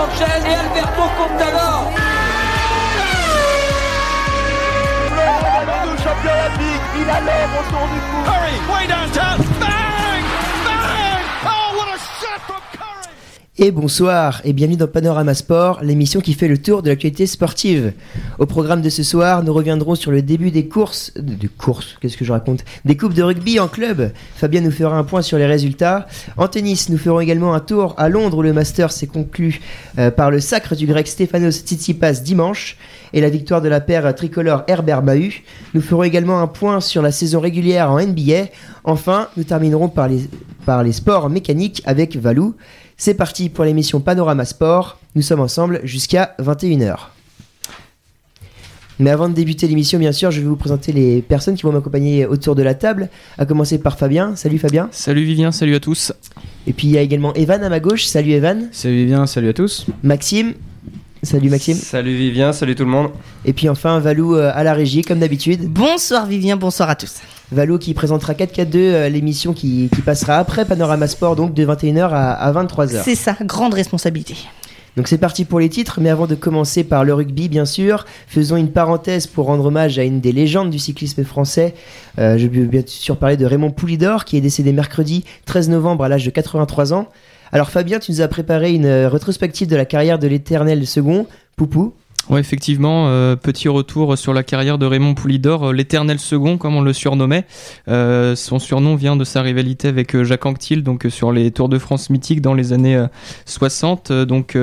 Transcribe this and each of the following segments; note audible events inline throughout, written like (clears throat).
Sanchez et Alberto Contador. Le champion olympique, il a l'homme autour du cou. Curry, way downtown, Et bonsoir et bienvenue dans Panorama Sport, l'émission qui fait le tour de l'actualité sportive. Au programme de ce soir, nous reviendrons sur le début des courses, des courses, qu'est-ce que je raconte Des coupes de rugby en club. Fabien nous fera un point sur les résultats. En tennis, nous ferons également un tour à Londres où le Master s'est conclu euh, par le sacre du grec Stefanos Tsitsipas dimanche et la victoire de la paire tricolore Herbert Mahut. Nous ferons également un point sur la saison régulière en NBA. Enfin, nous terminerons par les, par les sports mécaniques avec Valou. C'est parti pour l'émission Panorama Sport. Nous sommes ensemble jusqu'à 21h. Mais avant de débuter l'émission, bien sûr, je vais vous présenter les personnes qui vont m'accompagner autour de la table. À commencer par Fabien. Salut Fabien. Salut Vivien, salut à tous. Et puis il y a également Evan à ma gauche. Salut Evan. Salut Vivien, salut à tous. Maxime. Salut Maxime. Salut Vivien, salut tout le monde. Et puis enfin Valou euh, à la régie, comme d'habitude. Bonsoir Vivien, bonsoir à tous. Valou qui présentera 4-4-2 euh, l'émission qui, qui passera après Panorama Sport, donc de 21h à, à 23h. C'est ça, grande responsabilité. Donc c'est parti pour les titres, mais avant de commencer par le rugby, bien sûr, faisons une parenthèse pour rendre hommage à une des légendes du cyclisme français. Euh, je veux bien sûr parler de Raymond Poulidor, qui est décédé mercredi 13 novembre à l'âge de 83 ans. Alors Fabien, tu nous as préparé une euh, rétrospective de la carrière de l'éternel second, Poupou. Effectivement, euh, petit retour sur la carrière de Raymond Poulidor, euh, l'éternel second, comme on le surnommait. Euh, son surnom vient de sa rivalité avec Jacques Anquetil, donc sur les Tours de France mythiques dans les années euh, 60. Euh, donc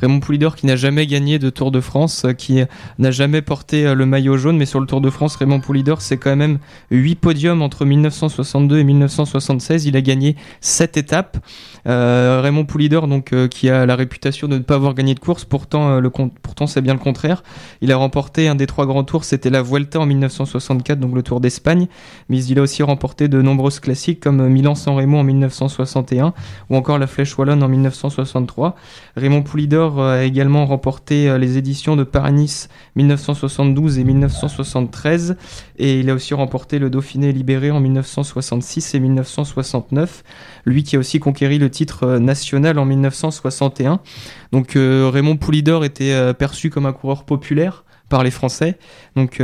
Raymond Poulidor qui n'a jamais gagné de Tour de France, qui n'a jamais porté le maillot jaune, mais sur le Tour de France, Raymond Poulidor, c'est quand même 8 podiums entre 1962 et 1976. Il a gagné 7 étapes. Raymond Poulidor, donc, qui a la réputation de ne pas avoir gagné de course, pourtant, le pourtant c'est bien le contraire. Il a remporté un des trois grands tours, c'était la Vuelta en 1964, donc le Tour d'Espagne, mais il a aussi remporté de nombreuses classiques comme Milan-San Remo en 1961 ou encore la Flèche Wallonne en 1963. Raymond Poulidor a également remporté euh, les éditions de Paris-Nice 1972 et 1973 et il a aussi remporté le Dauphiné libéré en 1966 et 1969 lui qui a aussi conquéri le titre euh, national en 1961. Donc euh, Raymond Poulidor était euh, perçu comme un coureur populaire par les Français. Donc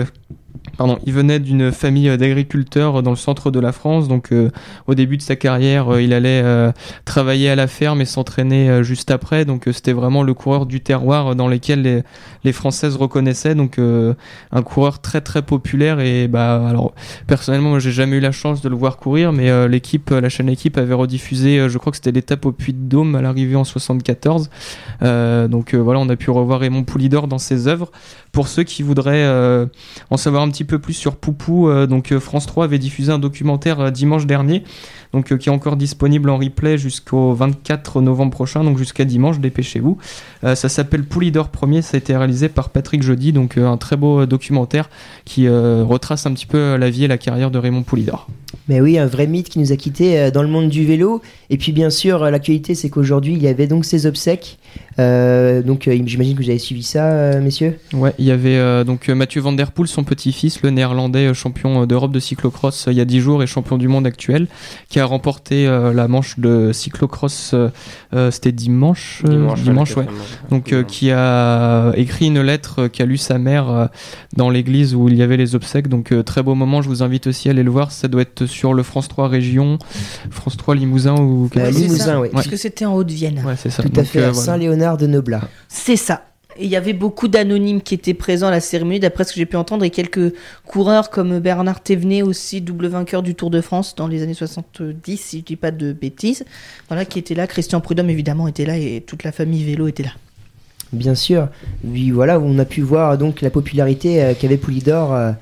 Il venait d'une famille d'agriculteurs dans le centre de la France. Donc, euh, au début de sa carrière, euh, il allait euh, travailler à la ferme et s'entraîner juste après. Donc, c'était vraiment le coureur du terroir dans lequel les, les Françaises reconnaissaient. Donc, un coureur très très populaire. Et bah, alors, personnellement, moi, j'ai jamais eu la chance de le voir courir, mais l'équipe, la chaîne équipe avait rediffusé. je crois que c'était l'étape au Puy de Dôme à l'arrivée en 74. Euh, donc, voilà, on a pu revoir Raymond Poulidor dans ses œuvres. Pour ceux qui voudraient en savoir un petit peu plus sur Poupou, euh, donc euh, France 3 avait diffusé un documentaire euh, dimanche dernier, donc qui est encore disponible en replay jusqu'au 24 novembre prochain, donc jusqu'à dimanche, dépêchez-vous. Ça s'appelle Poulidor Premier, ça a été réalisé par Patrick Jody, donc un très beau documentaire qui retrace un petit peu la vie et la carrière de Raymond Poulidor. Mais oui, un vrai mythe qui nous a quittés dans le monde du vélo. Et puis bien sûr, l'actualité, c'est qu'aujourd'hui, il y avait donc ses obsèques. Euh, donc j'imagine que vous avez suivi ça, messieurs? Ouais, il y avait euh, donc Mathieu Van Der Poel, son petit-fils, le néerlandais euh, champion euh, d'Europe de cyclocross euh, il y a 10 jours et champion du monde actuel, qui a remporté euh, la manche de cyclocross, c'était dimanche, euh, dimanche, ouais. Donc euh, qui a écrit une lettre euh, qu'a lu sa mère euh, dans l'église où il y avait les obsèques. Donc euh, très beau moment, je vous invite aussi à aller le voir. Ça doit être sur le France 3 Région, France 3 Limousin ou quelque Bah, chose. Limousin, ça, ouais. Parce que c'était en Haute-Vienne. Ouais, c'est ça. Tout à Donc, fait, euh. Saint-Léonard de Noblat. C'est ça. Et il y avait beaucoup d'anonymes qui étaient présents à la cérémonie, d'après ce que j'ai pu entendre, et quelques coureurs comme Bernard Thévenet, aussi double vainqueur du Tour de France dans les années 70, si je dis pas de bêtises. Voilà, qui était là. Christian Prudhomme, évidemment, était là, et toute la famille vélo était là. Bien sûr. Oui, voilà, on a pu voir donc la popularité euh, qu'avait Poulidor, euh,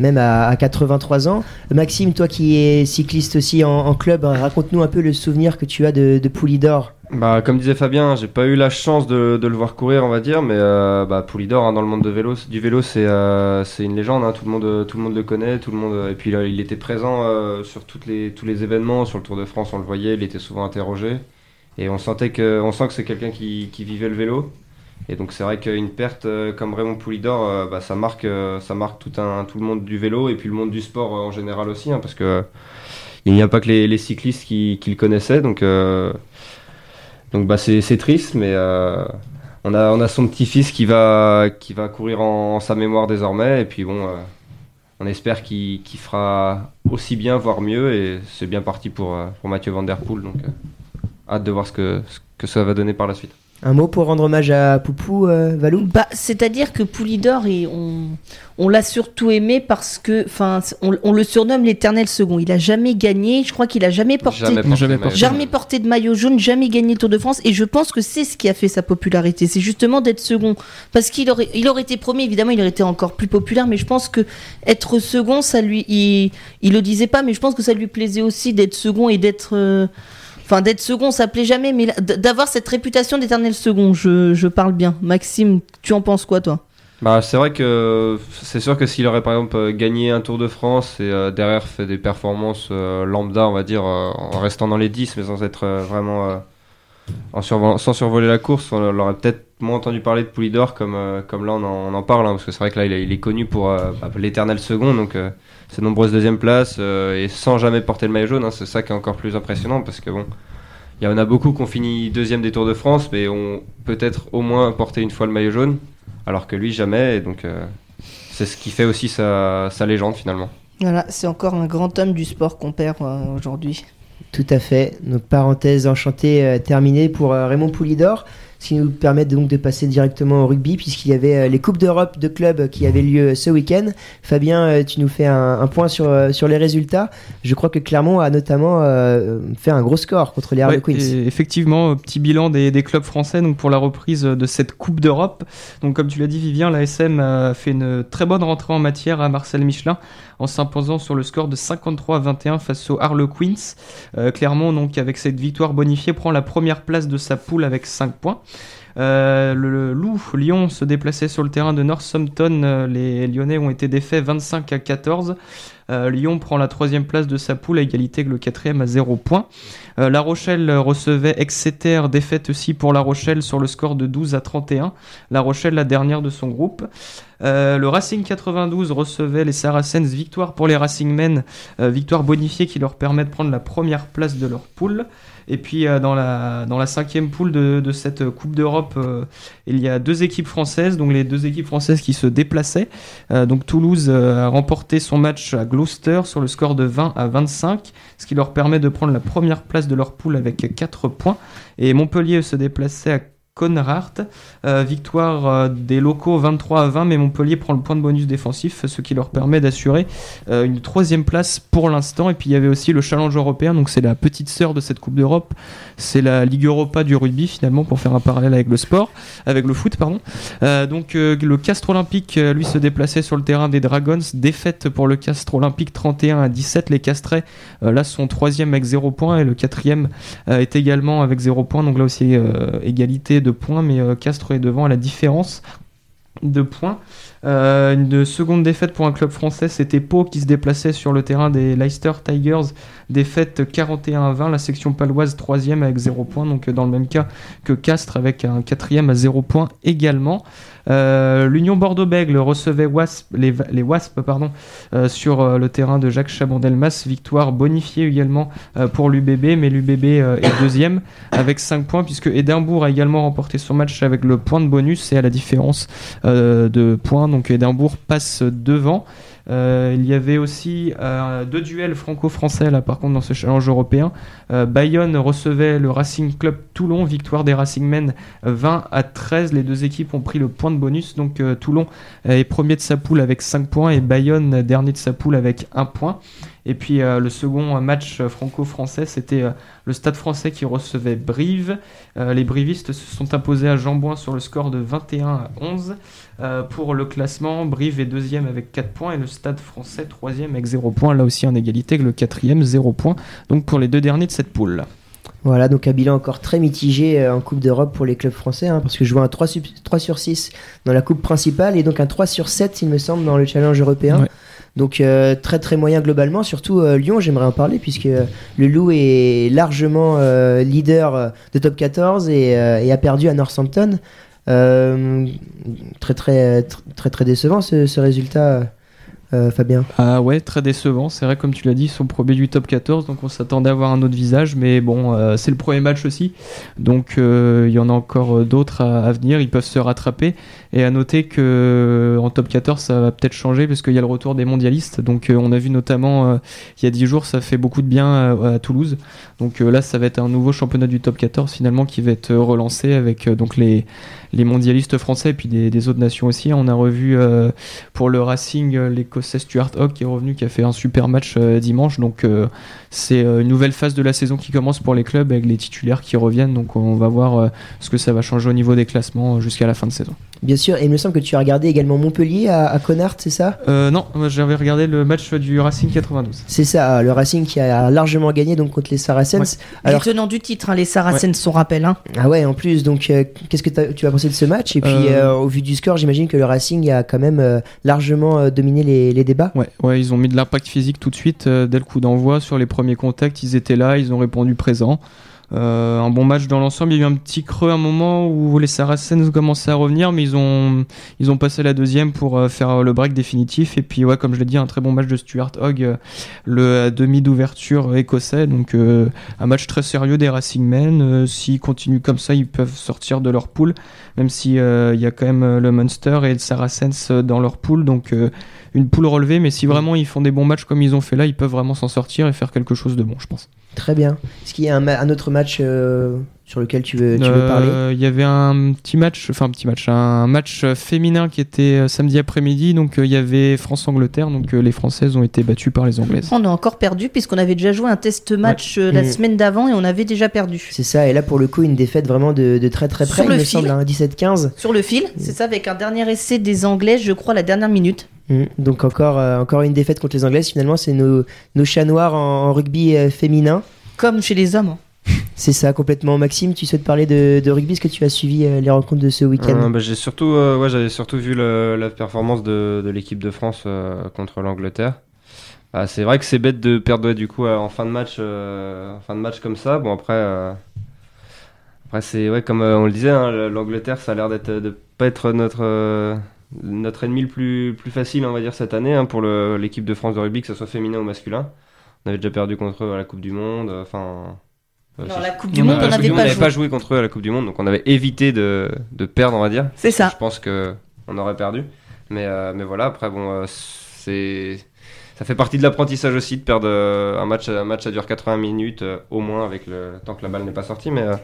même à, à 83 ans. Maxime, toi qui es cycliste aussi en, club, euh, raconte-nous un peu le souvenir que tu as de, de Poulidor. Bah, comme disait Fabien, j'ai pas eu la chance de, le voir courir, on va dire, mais euh, bah, Poulidor, hein, dans le monde de vélo, du vélo, c'est euh, une légende, hein, tout, le monde, tout le monde le connaît, tout le monde, et puis il était présent euh, sur tous les événements, sur le Tour de France, on le voyait, il était souvent interrogé, et on, sentait que, sent que c'est quelqu'un qui vivait le vélo, et donc c'est vrai qu'une perte euh, comme Raymond Poulidor, euh, bah, ça, marque, euh, ça marque tout, un, tout le monde du vélo, et puis le monde du sport en général aussi, hein, parce que il n'y a pas que les, cyclistes qui, qui le connaissaient, donc... donc bah, c'est triste, mais on, a, on a son petit-fils qui va, qui va courir en, sa mémoire désormais. Et puis bon, on espère qu'il fera aussi bien, voire mieux. Et c'est bien parti pour, pour Mathieu Van Der Poel. Donc hâte de voir ce que, ce que ça va donner par la suite. Un mot pour rendre hommage à Poupou, euh, Valou Bah, c'est-à-dire que Poulidor, et on, on l'a surtout aimé parce que, enfin, on, on le surnomme l'éternel second. Il a jamais gagné. Je crois qu'il a jamais porté, Jamais porté. jamais porté de maillot jaune, jamais gagné le Tour de France. Et je pense que c'est ce qui a fait sa popularité. C'est justement d'être second. Parce qu'il aurait, il aurait été premier, évidemment, il aurait été encore plus populaire. Mais je pense que être second, ça lui, il, il le disait pas, mais je pense que ça lui plaisait aussi d'être second et d'être, euh, enfin, d'être second, ça plaît jamais, mais d'avoir cette réputation d'éternel second, je, parle bien. Maxime, tu en penses quoi, toi? Bah, c'est vrai que c'est sûr que s'il aurait par exemple euh, gagné un Tour de France et euh, derrière fait des performances euh, lambda, on va dire, en restant dans les 10 mais sans être vraiment en sans survoler la course, on aurait peut-être moins entendu parler de Poulidor comme, euh, comme là on en, parle, hein, parce que c'est vrai que là il est, connu pour euh, bah, l'éternel second, donc euh, ses nombreuses deuxièmes places et sans jamais porter le maillot jaune, hein, c'est ça qui est encore plus impressionnant parce que bon. Il y en a beaucoup qui ont fini deuxième des Tours de France, mais ont peut-être au moins porté une fois le maillot jaune alors que lui jamais et donc c'est ce qui fait aussi sa, sa légende finalement. Voilà, c'est encore un grand homme du sport qu'on perd aujourd'hui. Tout à fait. Donc parenthèse enchantée euh, terminée pour euh, Raymond Poulidor, ce qui nous permet donc de passer directement au rugby puisqu'il y avait euh, les coupes d'Europe de clubs qui avaient lieu ce week-end. Fabien, euh, tu nous fais un, point sur, euh, les résultats. Je crois que Clermont a notamment euh, fait un gros score contre les Harlequins. effectivement, euh, petit bilan des, clubs français pour la reprise de cette Coupe d'Europe. Donc comme tu l'as dit Vivien, l'ASM a fait une très bonne rentrée en matière à Marcel Michelin en s'imposant sur le score de 53 à 21 face aux Harlequins. Euh, Clermont donc avec cette victoire bonifiée prend la première place de sa poule avec 5 points. Euh, le, le Loup, Lyon, se déplaçait sur le terrain de Northampton. Euh, les Lyonnais ont été défaits 25 à 14. Euh, Lyon prend la troisième place de sa poule à égalité que le quatrième à 0 points. Euh, la Rochelle recevait Exeter, défaite aussi pour La Rochelle sur le score de 12 à 31. La Rochelle, la dernière de son groupe. Euh, le Racing 92 recevait les Saracens, victoire pour les Racingmen, euh, victoire bonifiée qui leur permet de prendre la première place de leur poule. Et puis dans, la, cinquième poule de, cette Coupe d'Europe, il y a deux équipes françaises, donc les deux équipes françaises qui se déplaçaient. Donc Toulouse a remporté son match à Sur le score de 20 à 25, ce qui leur permet de prendre la première place de leur poule avec 4 points. Et Montpellier se déplaçait à Conradt. Euh, victoire euh, des locaux 23 à 20, mais Montpellier prend le point de bonus défensif, ce qui leur permet d'assurer euh, une troisième place pour l'instant. Et puis il y avait aussi le challenge européen, donc c'est la petite sœur de cette Coupe d'Europe. C'est la Ligue Europa du rugby finalement, pour faire un parallèle avec le sport, avec le foot, pardon. Donc le Castre Olympique, lui, se déplaçait sur le terrain des Dragons. Défaite pour le Castre Olympique 31 à 17. Les Castrets, là, sont troisième avec 0 points et le quatrième est également avec 0 points. Donc là aussi, euh, de points, mais euh, Castres est devant à la différence de points. Euh, une seconde défaite pour un club français, c'était Pau qui se déplaçait sur le terrain des Leicester Tigers. Défaite 41 à 20, la section paloise troisième avec 0 points, donc euh, dans le même cas que Castres avec un quatrième à 0 points également. Euh, L'Union Bordeaux-Bègles recevait les, Wasps euh, sur euh, le terrain de Jacques Chabandelmas. Victoire bonifiée également pour l'UBB, mais l'UBB est deuxième avec 5 points, puisque Édimbourg a également remporté son match avec le point de bonus et à la différence de points. Donc Édimbourg passe devant. Euh, il y avait aussi euh, deux duels franco-français là par contre dans ce challenge européen. Euh, Bayonne recevait le Racing Club Toulon, victoire des Racingmen 20 à 13. Les deux équipes ont pris le point de bonus, donc Toulon est premier de sa poule avec 5 points et Bayonne dernier de sa poule avec 1 point. Et puis euh, le second match euh, franco-français, c'était euh, le Stade français qui recevait Brive. Euh, les brivistes se sont imposés à Jambouin sur le score de 21 à 11. Euh, pour le classement, Brive est deuxième avec 4 points et le Stade français troisième avec 0 points. Là aussi en égalité avec le quatrième, 0 points. Donc pour les deux derniers de cette poule. Voilà, donc un bilan encore très mitigé euh, en Coupe d'Europe pour les clubs français, hein, parce que je vois un 3, sub- 3 sur 6 dans la Coupe principale et donc un 3 sur 7, il me semble, dans le challenge européen. Ouais. Donc euh, très très moyen globalement, surtout euh, Lyon, j'aimerais en parler, puisque euh, le Loup est largement leader de top 14 et, a perdu à Northampton. Très, très très décevant ce, ce résultat euh, Fabien Ah ouais, très décevant. C'est vrai, comme tu l'as dit, ils sont premiers du top 14, donc on s'attendait à avoir un autre visage, mais bon, euh, c'est le premier match aussi, donc euh, il y en a encore euh, d'autres à, venir. Ils peuvent se rattraper. Et à noter que euh, en top 14, ça va peut-être changer parce qu'il y a le retour des mondialistes. Donc on a vu notamment il y a 10 jours, ça fait beaucoup de bien à, à Toulouse. Donc là, ça va être un nouveau championnat du top 14 finalement qui va être relancé avec donc les les mondialistes français et puis des, autres nations aussi. On a revu euh, pour le Racing euh, l'écossais Stuart Hogg qui est revenu, qui a fait un super match euh, dimanche. Donc euh, c'est euh, une nouvelle phase de la saison qui commence pour les clubs avec les titulaires qui reviennent. Donc on va voir euh, ce que ça va changer au niveau des classements euh, jusqu'à la fin de saison. Bien sûr, et il me semble que tu as regardé également Montpellier à, à Connard, c'est ça? Euh, non, j'avais regardé le match du Racing 92. C'est ça, le Racing qui a largement gagné donc contre les Saracens. Alors, Alors, les tenants du titre, hein, les Saracens, son rappel. Hein. ah ouais, en plus, donc euh, qu'est-ce que tu as pensé de ce match? Et puis, Euh, euh, au vu du score, j'imagine que le Racing a quand même euh, largement euh, dominé les, les débats. Ouais, ouais, ils ont mis de l'impact physique tout de suite euh, dès le coup d'envoi sur les premiers contacts. Ils étaient là, ils ont répondu présent. Euh, un bon match dans l'ensemble. Il y a eu un petit creux à un moment où les Saracens commençaient à revenir, mais ils ont ils ont passé la deuxième pour euh, faire le break définitif. Et puis ouais, comme je l'ai dit, un très bon match de Stuart Hogg, euh, le demi d'ouverture écossais. Donc un match très sérieux des Racingmen. Euh, S'ils continuent comme ça, ils peuvent sortir de leur poule, même si il y a quand même le Munster et le Saracens dans leur poule. Donc une poule relevée, mais si vraiment ils font des bons matchs comme ils ont fait là, ils peuvent vraiment s'en sortir et faire quelque chose de bon, je pense. Très bien. Est-ce qu'il y a un, ma- un autre match euh, sur lequel tu veux, tu veux Euh, parler Il y avait un petit match, enfin un petit match, un match euh, féminin qui était samedi après-midi, donc il y avait France-Angleterre, donc les Françaises ont été battues par les Anglaises. On a encore perdu puisqu'on avait déjà joué un test match la Mm. semaine d'avant et on avait déjà perdu. C'est ça, et là pour le coup, une défaite vraiment de, de très très près, Sur il le me fil. semble, hein, 17-15. Sur le fil, c'est ça, avec un dernier essai des Anglais, je crois, la dernière minute. Mm. Donc encore, euh, encore une défaite contre les Anglaises, finalement, c'est nos, nos chats noirs en, en rugby euh, féminin. Comme chez les hommes. (laughs) C'est ça, complètement. Maxime, tu souhaites parler de, de rugby? Est-ce que tu as suivi euh, les rencontres de ce week-end? Euh, bah, j'ai surtout, euh, ouais, j'avais surtout vu le- la performance de, de l'équipe de France euh, contre l'Angleterre. Ah, c'est vrai que c'est bête de perdre ouais, du coup euh, en fin de match, euh, en fin de match comme ça. Bon après, euh, après c'est ouais comme euh, on le disait, hein, le- l'Angleterre ça a l'air d'être de pas être notre euh, notre ennemi le plus plus facile on va dire cette année hein, pour l'équipe de France de rugby que ce soit féminin ou masculin. On avait déjà perdu contre eux à la Coupe du Monde. euh, Enfin. euh, Non, la Coupe du On Monde, on n'avait pas joué. pas joué contre eux à la Coupe du Monde, donc on avait évité de, de perdre, on va dire. C'est ça. Je pense que on aurait perdu. Mais, euh, mais voilà, après, bon, euh, c'est. Ça fait partie de l'apprentissage aussi de perdre euh, un match. Un match, ça dure 80 minutes euh, au moins, avec le tant que la balle n'est pas sortie. Mais, euh,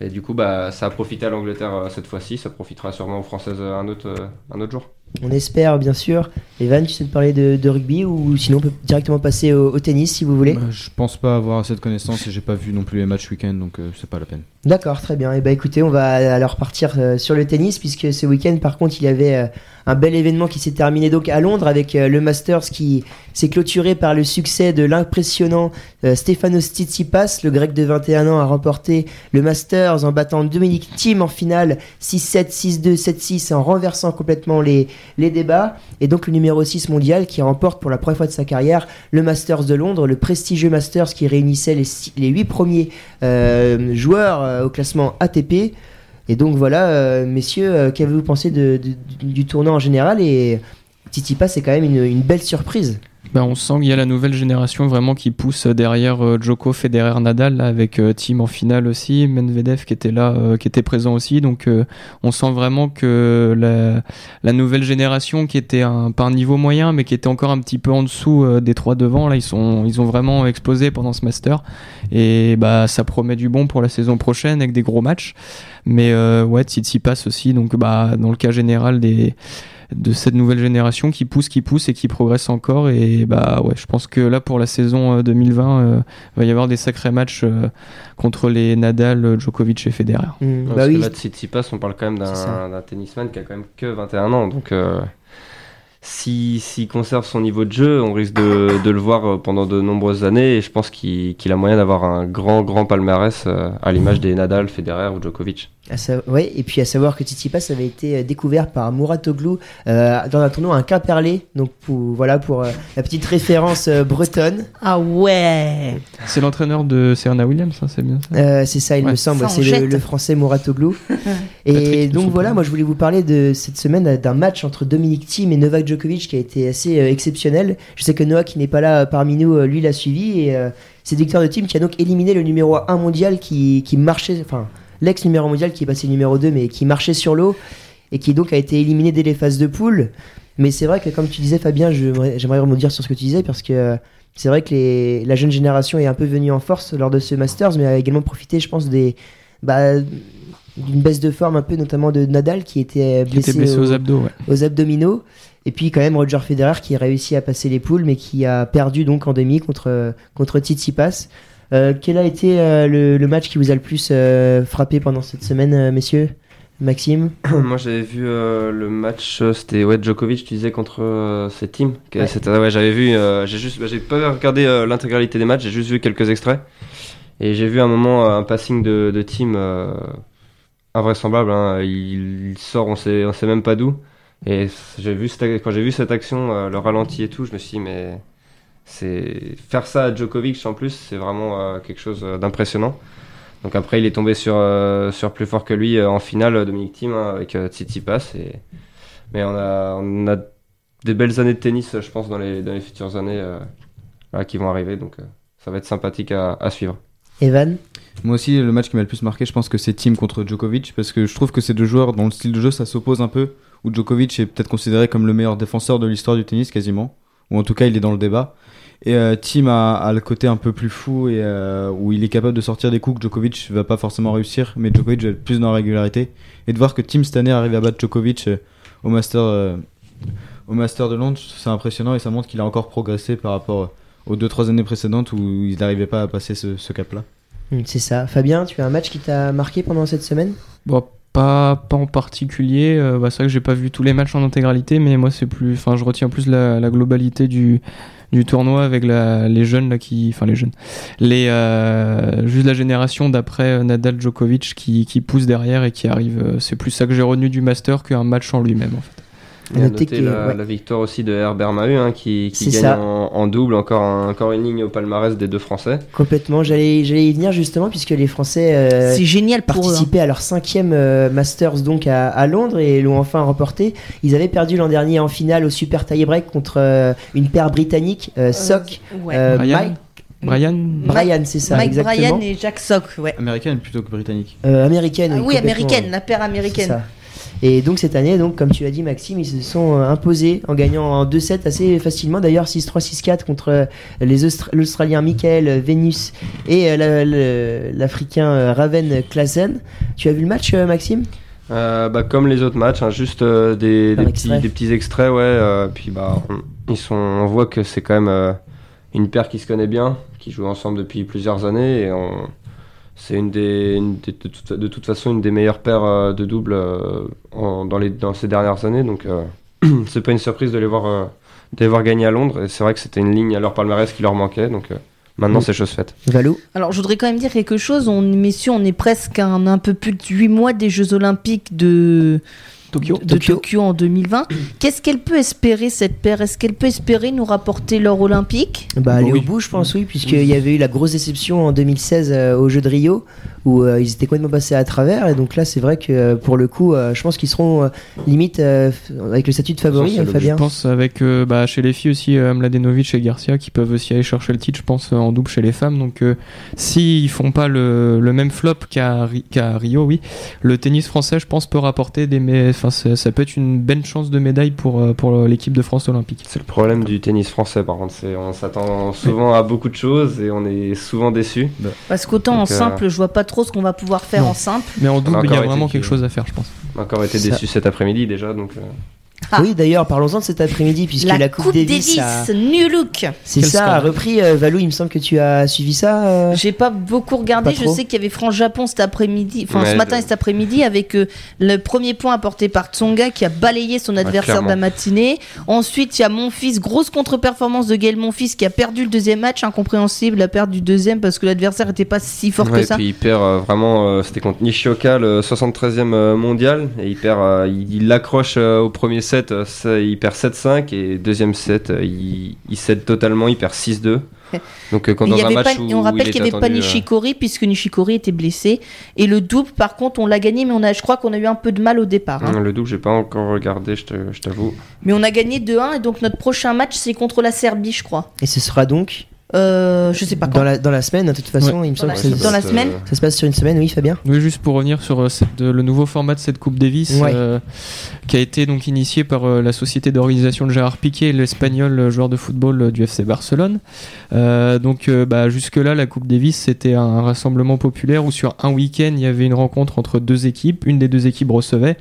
et du coup, bah, ça a profité à l'Angleterre euh, cette fois-ci. Ça profitera sûrement aux Françaises euh, un autre, euh, un autre jour. On espère, bien sûr. Evan, tu sais te parler de, de rugby ou sinon on peut directement passer au, au tennis si vous voulez Bah, je pense pas avoir assez de connaissances et j'ai pas vu non plus les matchs week-end donc euh, c'est pas la peine. D'accord, très bien. Et bah écoutez, on va alors partir euh, sur le tennis puisque ce week-end, par contre, il y avait euh, un bel événement qui s'est terminé donc à Londres avec le Masters qui s'est clôturé par le succès de l'impressionnant Stefanos Tsitsipas. Le Grec de 21 ans a remporté le Masters en battant Dominic Thiem en finale 6-7, 6-2, 7-6 en renversant complètement les, les débats. Et donc le numéro 6 mondial qui remporte pour la première fois de sa carrière le Masters de Londres, le prestigieux Masters qui réunissait les, six- les 8 premiers euh, joueurs euh, au classement ATP. Et donc voilà, euh, messieurs, qu'avez-vous pensé du, tournoi en général? Et Tsitsipas, c'est quand même une belle surprise. Ben, on sent qu'il y a la nouvelle génération vraiment qui pousse derrière euh, Djoko, Federer, Nadal, avec euh, Team en finale aussi, Medvedev qui était là, euh, qui était présent aussi. Donc on sent vraiment que la, nouvelle génération qui était un, pas un niveau moyen, mais qui était encore un petit peu en dessous des trois devant, là ils sont, ils ont vraiment explosé pendant ce Master. Et bah ça promet du bon pour la saison prochaine avec des gros matchs. Mais euh, ouais, Tsitsipas aussi. Donc bah dans le cas général des de cette nouvelle génération qui pousse, qui pousse et qui progresse encore. Et bah ouais, je pense que là pour la saison euh, 2020, euh, va y avoir des sacrés matchs euh, contre les Nadal, Djokovic et Federer. Mm, Ouais, bah parce oui, que là, Tsitsipas, on parle quand même d'un d'un tennisman qui a quand même que 21 ans. Donc, euh, si- s'il conserve son niveau de jeu, on risque de, de le voir pendant de nombreuses années. Et je pense qu'il qu'il a moyen d'avoir un grand, grand palmarès euh, à l'image des Nadal, Federer ou Djokovic. À sa- ouais, et puis à savoir que Tsitsipas avait été euh, découvert par Mouratoglou euh, dans un tournoi à Quimperlé. Donc pour, voilà pour euh, la petite référence euh, bretonne. Ah ouais C'est l'entraîneur de Serena Williams, hein, c'est bien ça? Euh, c'est ça, il Ouais. me semble. C'est le, français Mouratoglou. (laughs) et donc voilà, moi je voulais vous parler de cette semaine d'un match entre Dominic Thiem et Novak Djokovic qui a été assez euh, exceptionnel. Je sais que Noah qui n'est pas là parmi nous, lui l'a suivi et euh, c'est victoire de Thiem qui a donc éliminé le numéro 1 mondial qui, qui marchait, enfin l'ex numéro mondial qui est passé numéro 2 mais qui marchait sur l'eau et qui donc a été éliminé dès les phases de poule. Mais c'est vrai que comme tu disais Fabien, j'aimerais rebondir sur ce que tu disais parce que euh, c'est vrai que les- la jeune génération est un peu venue en force lors de ce Masters, mais a également profité, je pense, des bah, d'une baisse de forme un peu, notamment de Nadal qui était Qui blessé, était blessé au- aux abdos, ouais. aux abdominaux. Et puis quand même Roger Federer qui a réussi à passer les poules, mais qui a perdu donc en demi contre contre Tsitsipas. Euh, quel a été euh, le, le match qui vous a le plus euh, frappé pendant cette semaine, messieurs? Maxime? (clears throat) Moi j'avais vu euh, le match, c'était ouais, Djokovic, tu disais contre euh, teams. Que Ouais. j'avais vu, euh, j'ai juste, bah, j'ai pas regardé l'intégralité des matchs, j'ai juste vu quelques extraits. Et j'ai vu un moment un passing de, de team invraisemblable. hein. Il, il sort, on sait, on sait même pas d'où. Et j'ai vu cette- quand j'ai vu cette action, le ralenti et tout, je me suis dit mais c'est faire ça à Djokovic en plus, c'est vraiment euh, quelque chose euh, d'impressionnant. Donc après, il est tombé sur, euh, sur plus fort que lui euh, en finale, Dominic Thiem, hein, avec euh, Tsitsipas. Et... Mais on a, on a des belles années de tennis, je pense, dans les, dans les futures années euh, qui vont arriver. Donc euh, ça va être sympathique à, à suivre. Evan? Moi aussi, le match qui m'a le plus marqué, je pense que c'est Team contre Djokovic, parce que je trouve que ces deux joueurs, dans le style de jeu, ça s'oppose un peu, où Djokovic est peut-être considéré comme le meilleur défenseur de l'histoire du tennis quasiment, ou en tout cas il est dans le débat. Et euh, Team a, a le côté un peu plus fou, et euh, où il est capable de sortir des coups que Djokovic va pas forcément réussir, mais Djokovic va être plus dans la régularité. Et de voir que Team cette année arrive à battre Djokovic euh, au Master, euh, au Master de Londres, c'est impressionnant et ça montre qu'il a encore progressé par rapport aux deux trois années précédentes où il n'arrivait pas à passer ce, ce cap-là. C'est ça. Fabien, tu as un match qui t'a marqué pendant cette semaine? Bon, pas, pas en particulier. euh, bah, c'est vrai que j'ai pas vu tous les matchs en intégralité, mais moi c'est plus, enfin, je retiens plus la, globalité du, du tournoi avec la, les jeunes là qui, enfin les jeunes, les euh, juste la génération d'après euh, Nadal Djokovic qui, qui pousse derrière et qui arrive. euh, c'est plus ça que j'ai retenu du Master qu'un match en lui-même en fait. Et à Notez noter que- la, ouais. la victoire aussi de Herbert Mahut hein, qui, qui gagne en, en double, encore, un- encore une ligne au palmarès des deux Français. Complètement. J'allais, j'allais y venir justement puisque les Français euh, C'est génial eux. hein. participaient à leur cinquième euh, Masters donc à, à Londres et l'ont enfin remporté. Ils avaient perdu l'an dernier en finale au super tie-break contre euh, une paire britannique, euh, Sock, Ouais. euh, Brian, Mike, Brian, Brian, c'est ça, Mike exactement. Bryan et Jack Sock, ouais. Américaine plutôt que britannique. Euh, américaine. Ah oui, américaine, la paire C'est américaine. Et donc cette année, donc comme tu as dit Maxime, ils se sont euh, imposés en gagnant en 2-7 assez facilement. D'ailleurs 6-3, 6-4 contre euh, l'Australien Michael Venus et euh, l'Africain Raven Klaasen. Tu as vu le match Maxime? Euh, bah, comme les autres matchs, hein, juste euh, des, petits, des petits extraits, ouais. euh, puis bah, on, ils sont, on voit que c'est quand même une paire qui se connaît bien, qui joue ensemble depuis plusieurs années. Et on, c'est une des, une des- de, toute, de toute façon une des meilleures paires euh, de double euh, en- dans, les, dans ces dernières années. Donc euh, (clears throat) c'est pas une surprise de les voir, euh, de les voir gagner à Londres. Et c'est vrai que c'était une ligne à leur palmarès qui leur manquait. Donc euh, maintenant Mm. c'est chose faite. Valou Alors, je voudrais quand même dire quelque chose. On, messieurs, on est presque à un, un peu plus de 8 mois des Jeux Olympiques de Tokyo. de Tokyo. Tokyo en 2020. Qu'est-ce qu'elle peut espérer, cette paire? Est-ce qu'elle peut espérer nous rapporter l'or olympique? Bah, aller oui. au bout, je pense, oui, puisqu'il y avait eu la grosse déception en 2016 euh, au Jeu de Rio, où euh, ils étaient complètement passés à travers. Et donc là, c'est vrai que euh, pour le coup, euh, je pense qu'ils seront euh, limite euh, avec le statut de favori, l'objet. Fabien. Je pense avec euh, bah, chez les filles aussi euh, Mladenovic et Garcia qui peuvent aussi aller chercher le titre, je pense en double chez les femmes. Donc euh, s'ils font pas le, le même flop qu'à Ri- qu'à Rio, oui, le tennis français, je pense, peut rapporter des, enfin ça, ça peut être une belle chance de médaille pour pour l'équipe de France olympique. C'est le problème du tennis français, par contre. C'est, on s'attend souvent à beaucoup de choses et on est souvent déçu. Parce qu'autant en Donc, euh, simple, je vois pas trop ce qu'on va pouvoir faire Non. en simple. Mais en double, il y encore a vraiment que- quelque chose à faire, je pense. On a encore été déçu cet après-midi déjà, donc. Ah. Oui, d'ailleurs, parlons-en de cet après-midi, puisque La, la, Coupe, Coupe Davis, Davis, a- New Look. c'est ça, a scandale. repris. euh, Valou, il me semble que tu as suivi ça. euh J'ai pas beaucoup regardé. Pas je sais qu'il y avait France-Japon cet après-midi, enfin ce matin et cet après-midi, avec euh, le premier point apporté par Tsonga qui a balayé son adversaire de la matinée. Ensuite, il y a Monfils, grosse contre-performance de Gaël Monfils qui a perdu le deuxième match, incompréhensible, la perte du deuxième parce que l'adversaire était pas si fort Ouais, que ça. puis il perd euh, vraiment, euh, c'était contre Nishioka, le 73e euh, mondial, et il perd, euh, il il l'accroche euh, au premier set, euh, ça- il perd 7-5, et deuxième set, euh, il, il cède totalement, il perd 6-2. (laughs) Donc euh, quand Il dans un match pas- où, on rappelle il qu'il n'y avait pas euh, Nishikori puisque Nishikori était blessé. Et le double, par contre, on l'a gagné, mais on a, je crois qu'on a eu un peu de mal au départ. hein. Le double, j'ai pas encore regardé, je te- je t'avoue. Mais on a gagné 2-1 et donc notre prochain match c'est contre la Serbie, je crois. Et ce sera donc Euh, je sais pas quand. dans la, dans la semaine, de toute façon, il me Dans semble que dans la semaine euh, ça se passe sur une semaine, oui, Fabien Oui, juste pour revenir sur euh, cette- de- le nouveau format de cette Coupe Davis, Ouais. euh, qui a été donc initié par euh, la société d'organisation de Gérard Piquet, l'espagnol euh, joueur de football euh, du FC Barcelone. Euh, donc, euh, bah, jusque-là, la Coupe Davis, c'était un rassemblement populaire où sur un week-end, il y avait une rencontre entre deux équipes. Une des deux équipes recevait.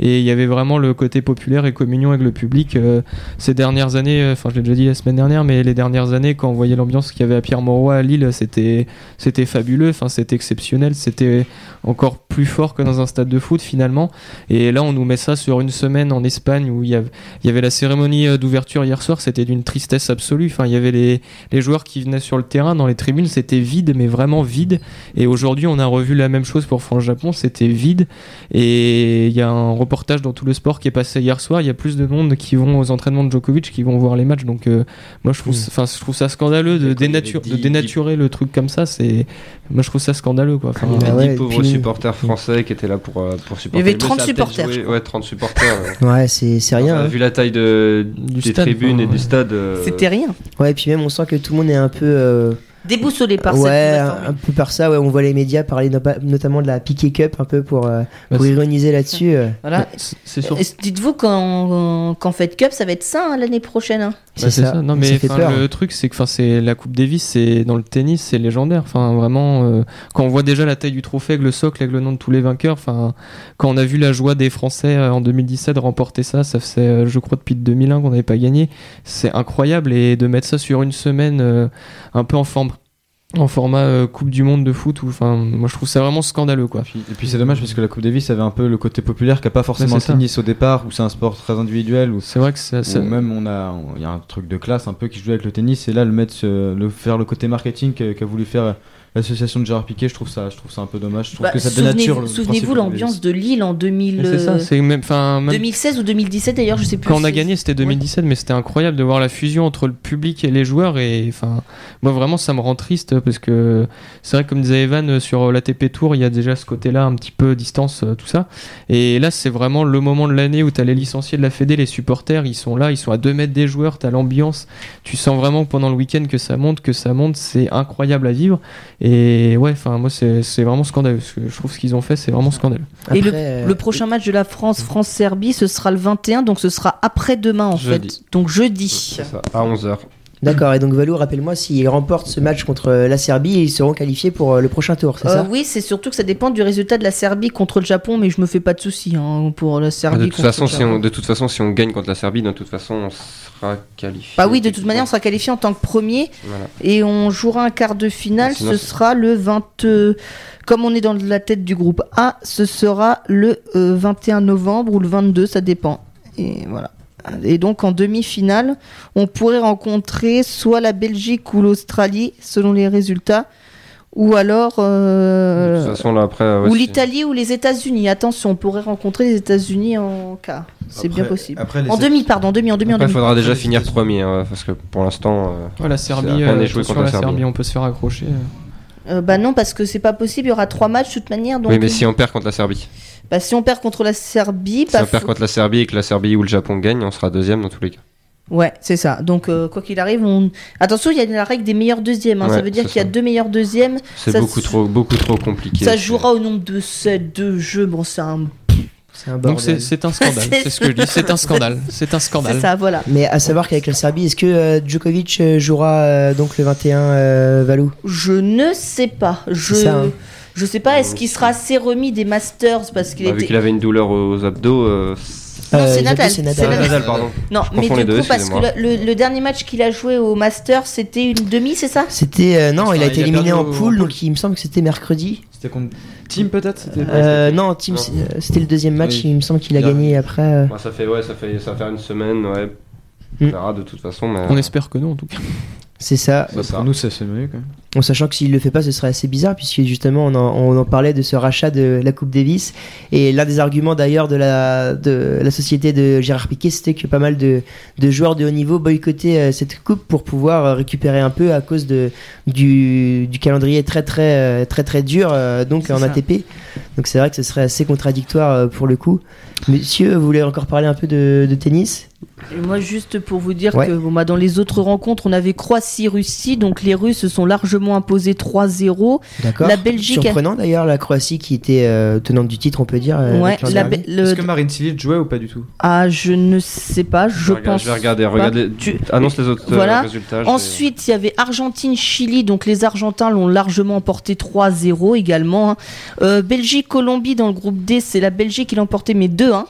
Et il y avait vraiment le côté populaire et communion avec le public. euh, ces dernières années, euh, enfin, je l'ai déjà dit la semaine dernière, mais les dernières années, quand on voyait l'ambiance qu'il y avait à Pierre-Mauroy à Lille, c'était c'était fabuleux, enfin, c'était exceptionnel, c'était encore plus fort que dans un stade de foot finalement. Et là, on nous met ça sur une semaine en Espagne où il y avait, la cérémonie euh, d'ouverture hier soir, c'était d'une tristesse absolue. Enfin, il y avait les, les joueurs qui venaient sur le terrain, dans les tribunes, c'était vide, mais vraiment vide. Et aujourd'hui, on a revu la même chose pour France-Japon, c'était vide. Et il y a un reportage dans tout le sport qui est passé hier soir. Il y a plus de monde qui vont aux entraînements de Djokovic, qui vont voir les matchs. Donc, euh, moi, je trouve, Mm. enfin, je trouve ça scandaleux de, dénaturer le truc comme ça. C'est, moi, je trouve ça scandaleux, quoi. Enfin, Il y Ah a ouais, 10 et pauvres puis- supporters français qui étaient là pour, euh, pour supporter. Il y avait Mais 30 ça a peut-être supporters, joué-. Ouais, 30 supporters. ouais. Ouais, c'est c'est rien. Hein. vu la taille de, Du des stade, tribunes enfin, et ouais. du stade. euh, C'était rien. Ouais, et puis même, on sent que tout le monde est un peu. Déboussolé par ouais, cette un, un peu par ça. Ouais, on voit les médias parler no- notamment de la Piqué Cup, un peu pour, euh, Bah, pour ironiser là-dessus. euh. Voilà. Dites-vous qu'en qu'en Fed Cup, ça va être ça hein, l'année prochaine. hein? C'est Bah, c'est ça. ça. Non, Ça mais fait le truc, c'est que enfin, c'est la Coupe Davis, c'est dans le tennis, c'est légendaire. Enfin, vraiment, euh, quand on voit déjà la taille du trophée avec le socle, avec le nom de tous les vainqueurs. Enfin, quand on a vu la joie des Français euh, en 2017 de remporter ça, ça faisait, euh, je crois, depuis 2001 qu'on n'avait pas gagné. C'est incroyable et de mettre ça sur une semaine, euh, un peu en forme. En format euh, Coupe du Monde de foot, ou enfin, moi je trouve ça vraiment scandaleux quoi. Et puis, c'est dommage parce que la Coupe Davis avait un peu le côté populaire qu'a pas forcément le tennis au départ, où c'est un sport très individuel, où, C'est vrai que ça, ça- où même on a, il y a un truc de classe un peu qui joue avec le tennis, et là le mettre, le faire le côté marketing qu'a voulu faire l'association de Gérard Piquet, je trouve ça, je trouve ça un peu dommage. Je trouve Bah, que ça souvenez- dénature. Souvenez-vous l'ambiance de Lille en 2000, c'est ça, euh, c'est même, enfin, même 2016 ou 2017 d'ailleurs, je sais plus. Quand on a gagné, c'était 2017, mais c'était incroyable de voir la fusion entre le public et les joueurs. Et enfin, moi vraiment, ça me rend triste parce que c'est vrai, comme disait Evan, sur l'ATP Tour, il y a déjà ce côté-là, un petit peu distance, euh, tout ça. Et là, c'est vraiment le moment de l'année où tu as les licenciés de la Fédé, les supporters, ils sont là, ils sont à 2 mètres des joueurs, tu as l'ambiance. Tu sens vraiment pendant le week-end que ça monte, que ça monte. C'est incroyable à vivre. Et ouais, enfin, moi, c'est c'est vraiment scandaleux. Parce que je trouve ce qu'ils ont fait, c'est vraiment scandaleux. Et Après, euh, Le prochain match de la France, France-Serbie, ce sera le 21, donc ce sera après-demain en Jeudi. fait. Donc jeudi. C'est ça, à 11h. D'accord, et donc Valou, rappelle-moi, s'ils remportent ce match contre euh, la Serbie, ils seront qualifiés pour euh, le prochain tour, c'est Euh, ça? oui, c'est surtout que ça dépend du résultat de la Serbie contre le Japon, mais je me fais pas de soucis hein, pour la Serbie. De toute, contre façon, le si on, de toute façon, si on gagne contre la Serbie, de toute façon, on sera qualifié. Bah oui, de toute manière, on sera qualifié en tant que premier Voilà. et on jouera un quart de finale. Sinon, ce sera le 20. euh, Comme on est dans la tête du groupe A, ce sera le euh, 21 novembre ou le 22, ça dépend. Et voilà. Et donc en demi-finale, on pourrait rencontrer soit la Belgique ou l'Australie, selon les résultats, ou alors euh, De toute façon, là, après. ouais, ou l'Italie ou les États-Unis. Attention, on pourrait rencontrer les États-Unis en quart. C'est bien possible. Après, En demi, pardon, en demi, en demi, en Après, il demi. faudra déjà finir premier, hein, parce que pour l'instant. euh, Ouais, la Serbie, euh, sur la la Serbie. Serbie, on peut se faire accrocher. euh. Euh, bah non, parce que c'est pas possible. Il y aura trois matchs de toute manière. Donc, oui, mais si on perd contre la Serbie. Bah, si on perd contre la Serbie, Si bah, on perd contre la Serbie et que la Serbie ou le Japon gagne, on sera deuxième dans tous les cas. ouais, c'est ça. Donc euh, quoi qu'il arrive, on... attention, il y a la règle des meilleurs deuxièmes. hein. ça veut dire qu'il y a deux meilleurs deuxièmes. C'est beaucoup se- trop, beaucoup trop compliqué. Ça jouera au nombre de sets, de jeux. Bon, c'est un... C'est un Donc c'est un scandale, (laughs) C'est- ce que je dis, c'est un scandale, c'est un scandale. ça, voilà. Mais à savoir qu'avec la Serbie, est-ce que euh, Djokovic euh, jouera euh, donc le 21 euh, Valou? Je ne sais pas. Je C'est ça, hein. Je sais pas. Est-ce qu'il sera assez remis des Masters parce qu'il Bah, vu qu'il avait une douleur aux abdos, euh, Non, Euh, c'est Nadal, Nadal. c'est Nadal. c'est Nadal. Pardon. Non, Je mais du coup, parce que le, le dernier match qu'il a joué au Master, c'était une demi, c'est ça? C'était euh, non, il a il été a éliminé en poule, donc il me semble que c'était mercredi. C'était contre Team peut-être? Euh, non, Team, Non. euh, c'était le deuxième match. Oui. Il me semble qu'il a gagné après. euh, Ouais, ça fait ouais, ça fait ça faire une semaine, ouais. Mm. On verra de toute façon, mais On espère que non en tout cas. C'est ça. c'est ça. Pour nous, ça c'est mieux quand même. En sachant que s'il le fait pas, ce serait assez bizarre, puisque justement, on en, on en parlait de ce rachat de la Coupe Davis. Et l'un des arguments d'ailleurs de la, de la société de Gérard Piquet, c'était que pas mal de, de joueurs de haut niveau boycottaient euh, cette coupe pour pouvoir euh, récupérer un peu à cause de, du, du calendrier très très euh, très très dur euh, donc en ça. ATP. Donc c'est vrai que ce serait assez contradictoire euh, pour le coup. Monsieur, vous voulez encore parler un peu de, de tennis? Et moi, juste pour vous dire Ouais. que bon, bah, dans les autres rencontres, on avait Croatie-Russie, donc les Russes se sont largement imposés 3-0. D'accord. La Belgique. a- Surprenant d'ailleurs la Croatie qui était euh, tenante du titre, on peut dire. euh, Ouais, la. Be- le- Est-ce que Marine Cilic jouait ou pas du tout? Ah, je ne sais pas, je Je, pense. je vais regarder, pas. regarde les- Tu- annonce les autres euh, Voilà. résultats. Ensuite, il y avait Argentine-Chili, donc les Argentins l'ont largement emporté 3-0 également. hein. Euh, Belgique-Colombie dans le groupe D, c'est la Belgique qui l'a emporté, mais 2-1.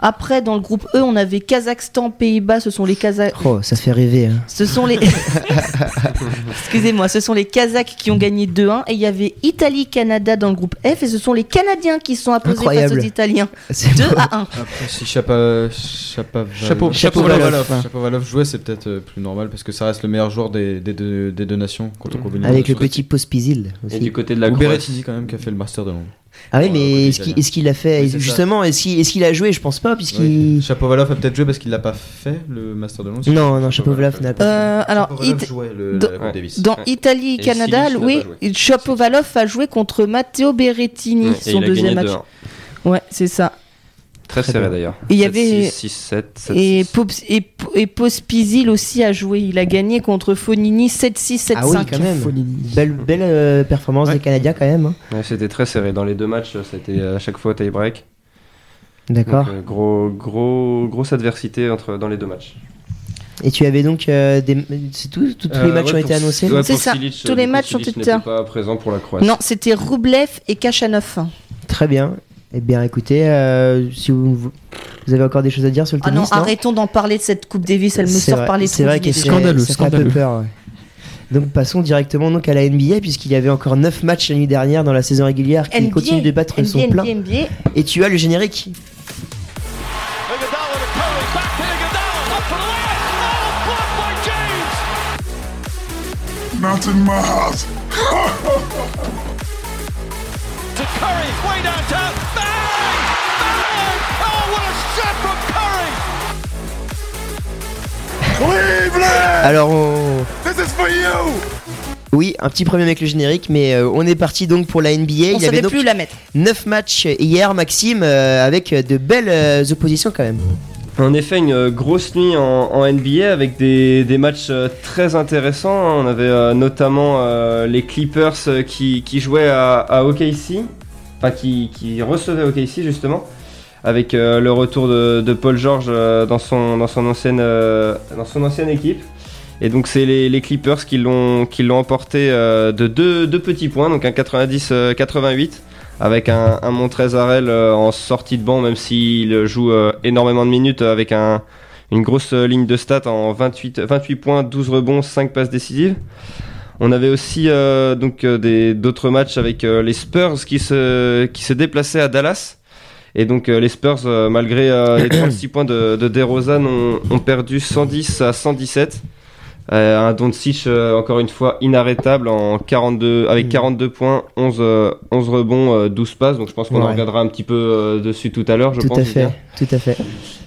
Après, dans le groupe E, on avait Kazakhstan-Pays-Bas, ce sont les Kazakhs. Oh, ça fait rêver. hein. Ce sont les. (laughs) Excusez-moi, ce sont les Kazakhs qui ont gagné 2-1. Et il y avait Italie-Canada dans le groupe F. Et ce sont les Canadiens qui sont Incroyable. face aux Italiens. (laughs) C'est 2 beau. à 1. Après, si Chapa, Chapa, Chapeau- Chapovalov. Chapovalov jouait, c'est peut-être euh, plus normal parce que ça reste le meilleur joueur des, des, deux, des deux nations quand on combine Avec le petit Pospisil Et du côté de la Ou Croatie. Quand même qui a fait le Master de Londres. Ah oui, Ouais, mais est-ce qu'il a fait Oui, c'est ça. Justement, est-ce qu'il a joué? Je pense pas, puisqu'il. Oui. Chapovalov a peut-être joué parce qu'il l'a pas fait le Master de Londres. Non, non, Chapovalov n'a pas. Euh, alors, Chapovalov It- jouait le, dans- la Coupe Ouais. Davis. Dans Ouais. Italie-Canada, Silic n'a oui. Chapovalov a joué contre Matteo Berrettini, son deuxième match. 2-1. Ouais, c'est ça. Très Très serré d'ailleurs. Et il y avait- 6, 7, 7, Et, 6. Pops- et, P- et Pospisil aussi a joué. Il a gagné contre Fonini 7-6, 7-5. Ah oui, quand même. Belle, belle euh, performance Ouais. des Canadiens quand même. hein. Ouais, C'était très serré. Dans les deux matchs, c'était à chaque fois tie-break. D'accord. Euh, gros, gros, grosse adversité entre, dans les deux matchs. Et tu avais donc euh, des. C'est tout, tous tous les Euh, matchs ouais, ont été annoncés. ouais, C'est ça. Silic, Tous euh, les matchs ont été- pas présent pour la Croatie. Non, c'était Roublev et Kachanov. Très bien. Eh bien, écoutez, euh, si vous, vous avez encore des choses à dire sur le Ah non, tennis, arrêtons d'en parler de cette Coupe Davis. Elle me sort vrai- par les C'est vrai du nez que c'est déjà. Scandaleux, ça fait un peu scandaleux. peur. ouais. Donc passons directement donc à la NBA puisqu'il y avait encore 9 matchs la nuit dernière dans la saison régulière qui NBA, continue de battre son NBA, plein. Et tu as le générique. (laughs) To Curry, way downtown. Bang! Bang! Oh, what a shot from Curry! Cleveland! Alors on... This is for you! oui, un petit problème avec le générique, mais euh, on est parti donc pour la NBA. On Il y avait savait donc plus où la mettre. 9 matchs hier, Maxime, euh, avec de belles euh, oppositions quand même. En effet, une grosse nuit en, NBA avec des, matchs euh, très intéressants. On avait euh, notamment euh, les Clippers qui, jouaient à, OKC, enfin qui, recevaient OKC justement, avec le retour de, Paul George dans, son, ancienne, équipe. Et donc c'est les, Clippers qui l'ont emporté de deux petits points, donc un 90-88 avec un, un Montrezarel euh, en sortie de banc, même s'il joue euh, énormément de minutes euh, avec un, une grosse euh, ligne de stats en 28, 28 points, 12 rebonds, 5 passes décisives. On avait aussi euh, donc euh, d'autres matchs avec euh, les Spurs qui se qui se déplaçaient à Dallas. Et donc euh, les Spurs, euh, malgré euh, les 36 points de, de DeRozan, ont, ont perdu 110 à 117. Euh, un Doncic euh, encore une fois inarrêtable en 42 avec Mm. 42 points, 11 euh, 11 rebonds, euh, 12 passes. Donc je pense qu'on en Ouais. reviendra un petit peu euh, dessus tout à l'heure, je tout pense. à fait, tout à fait.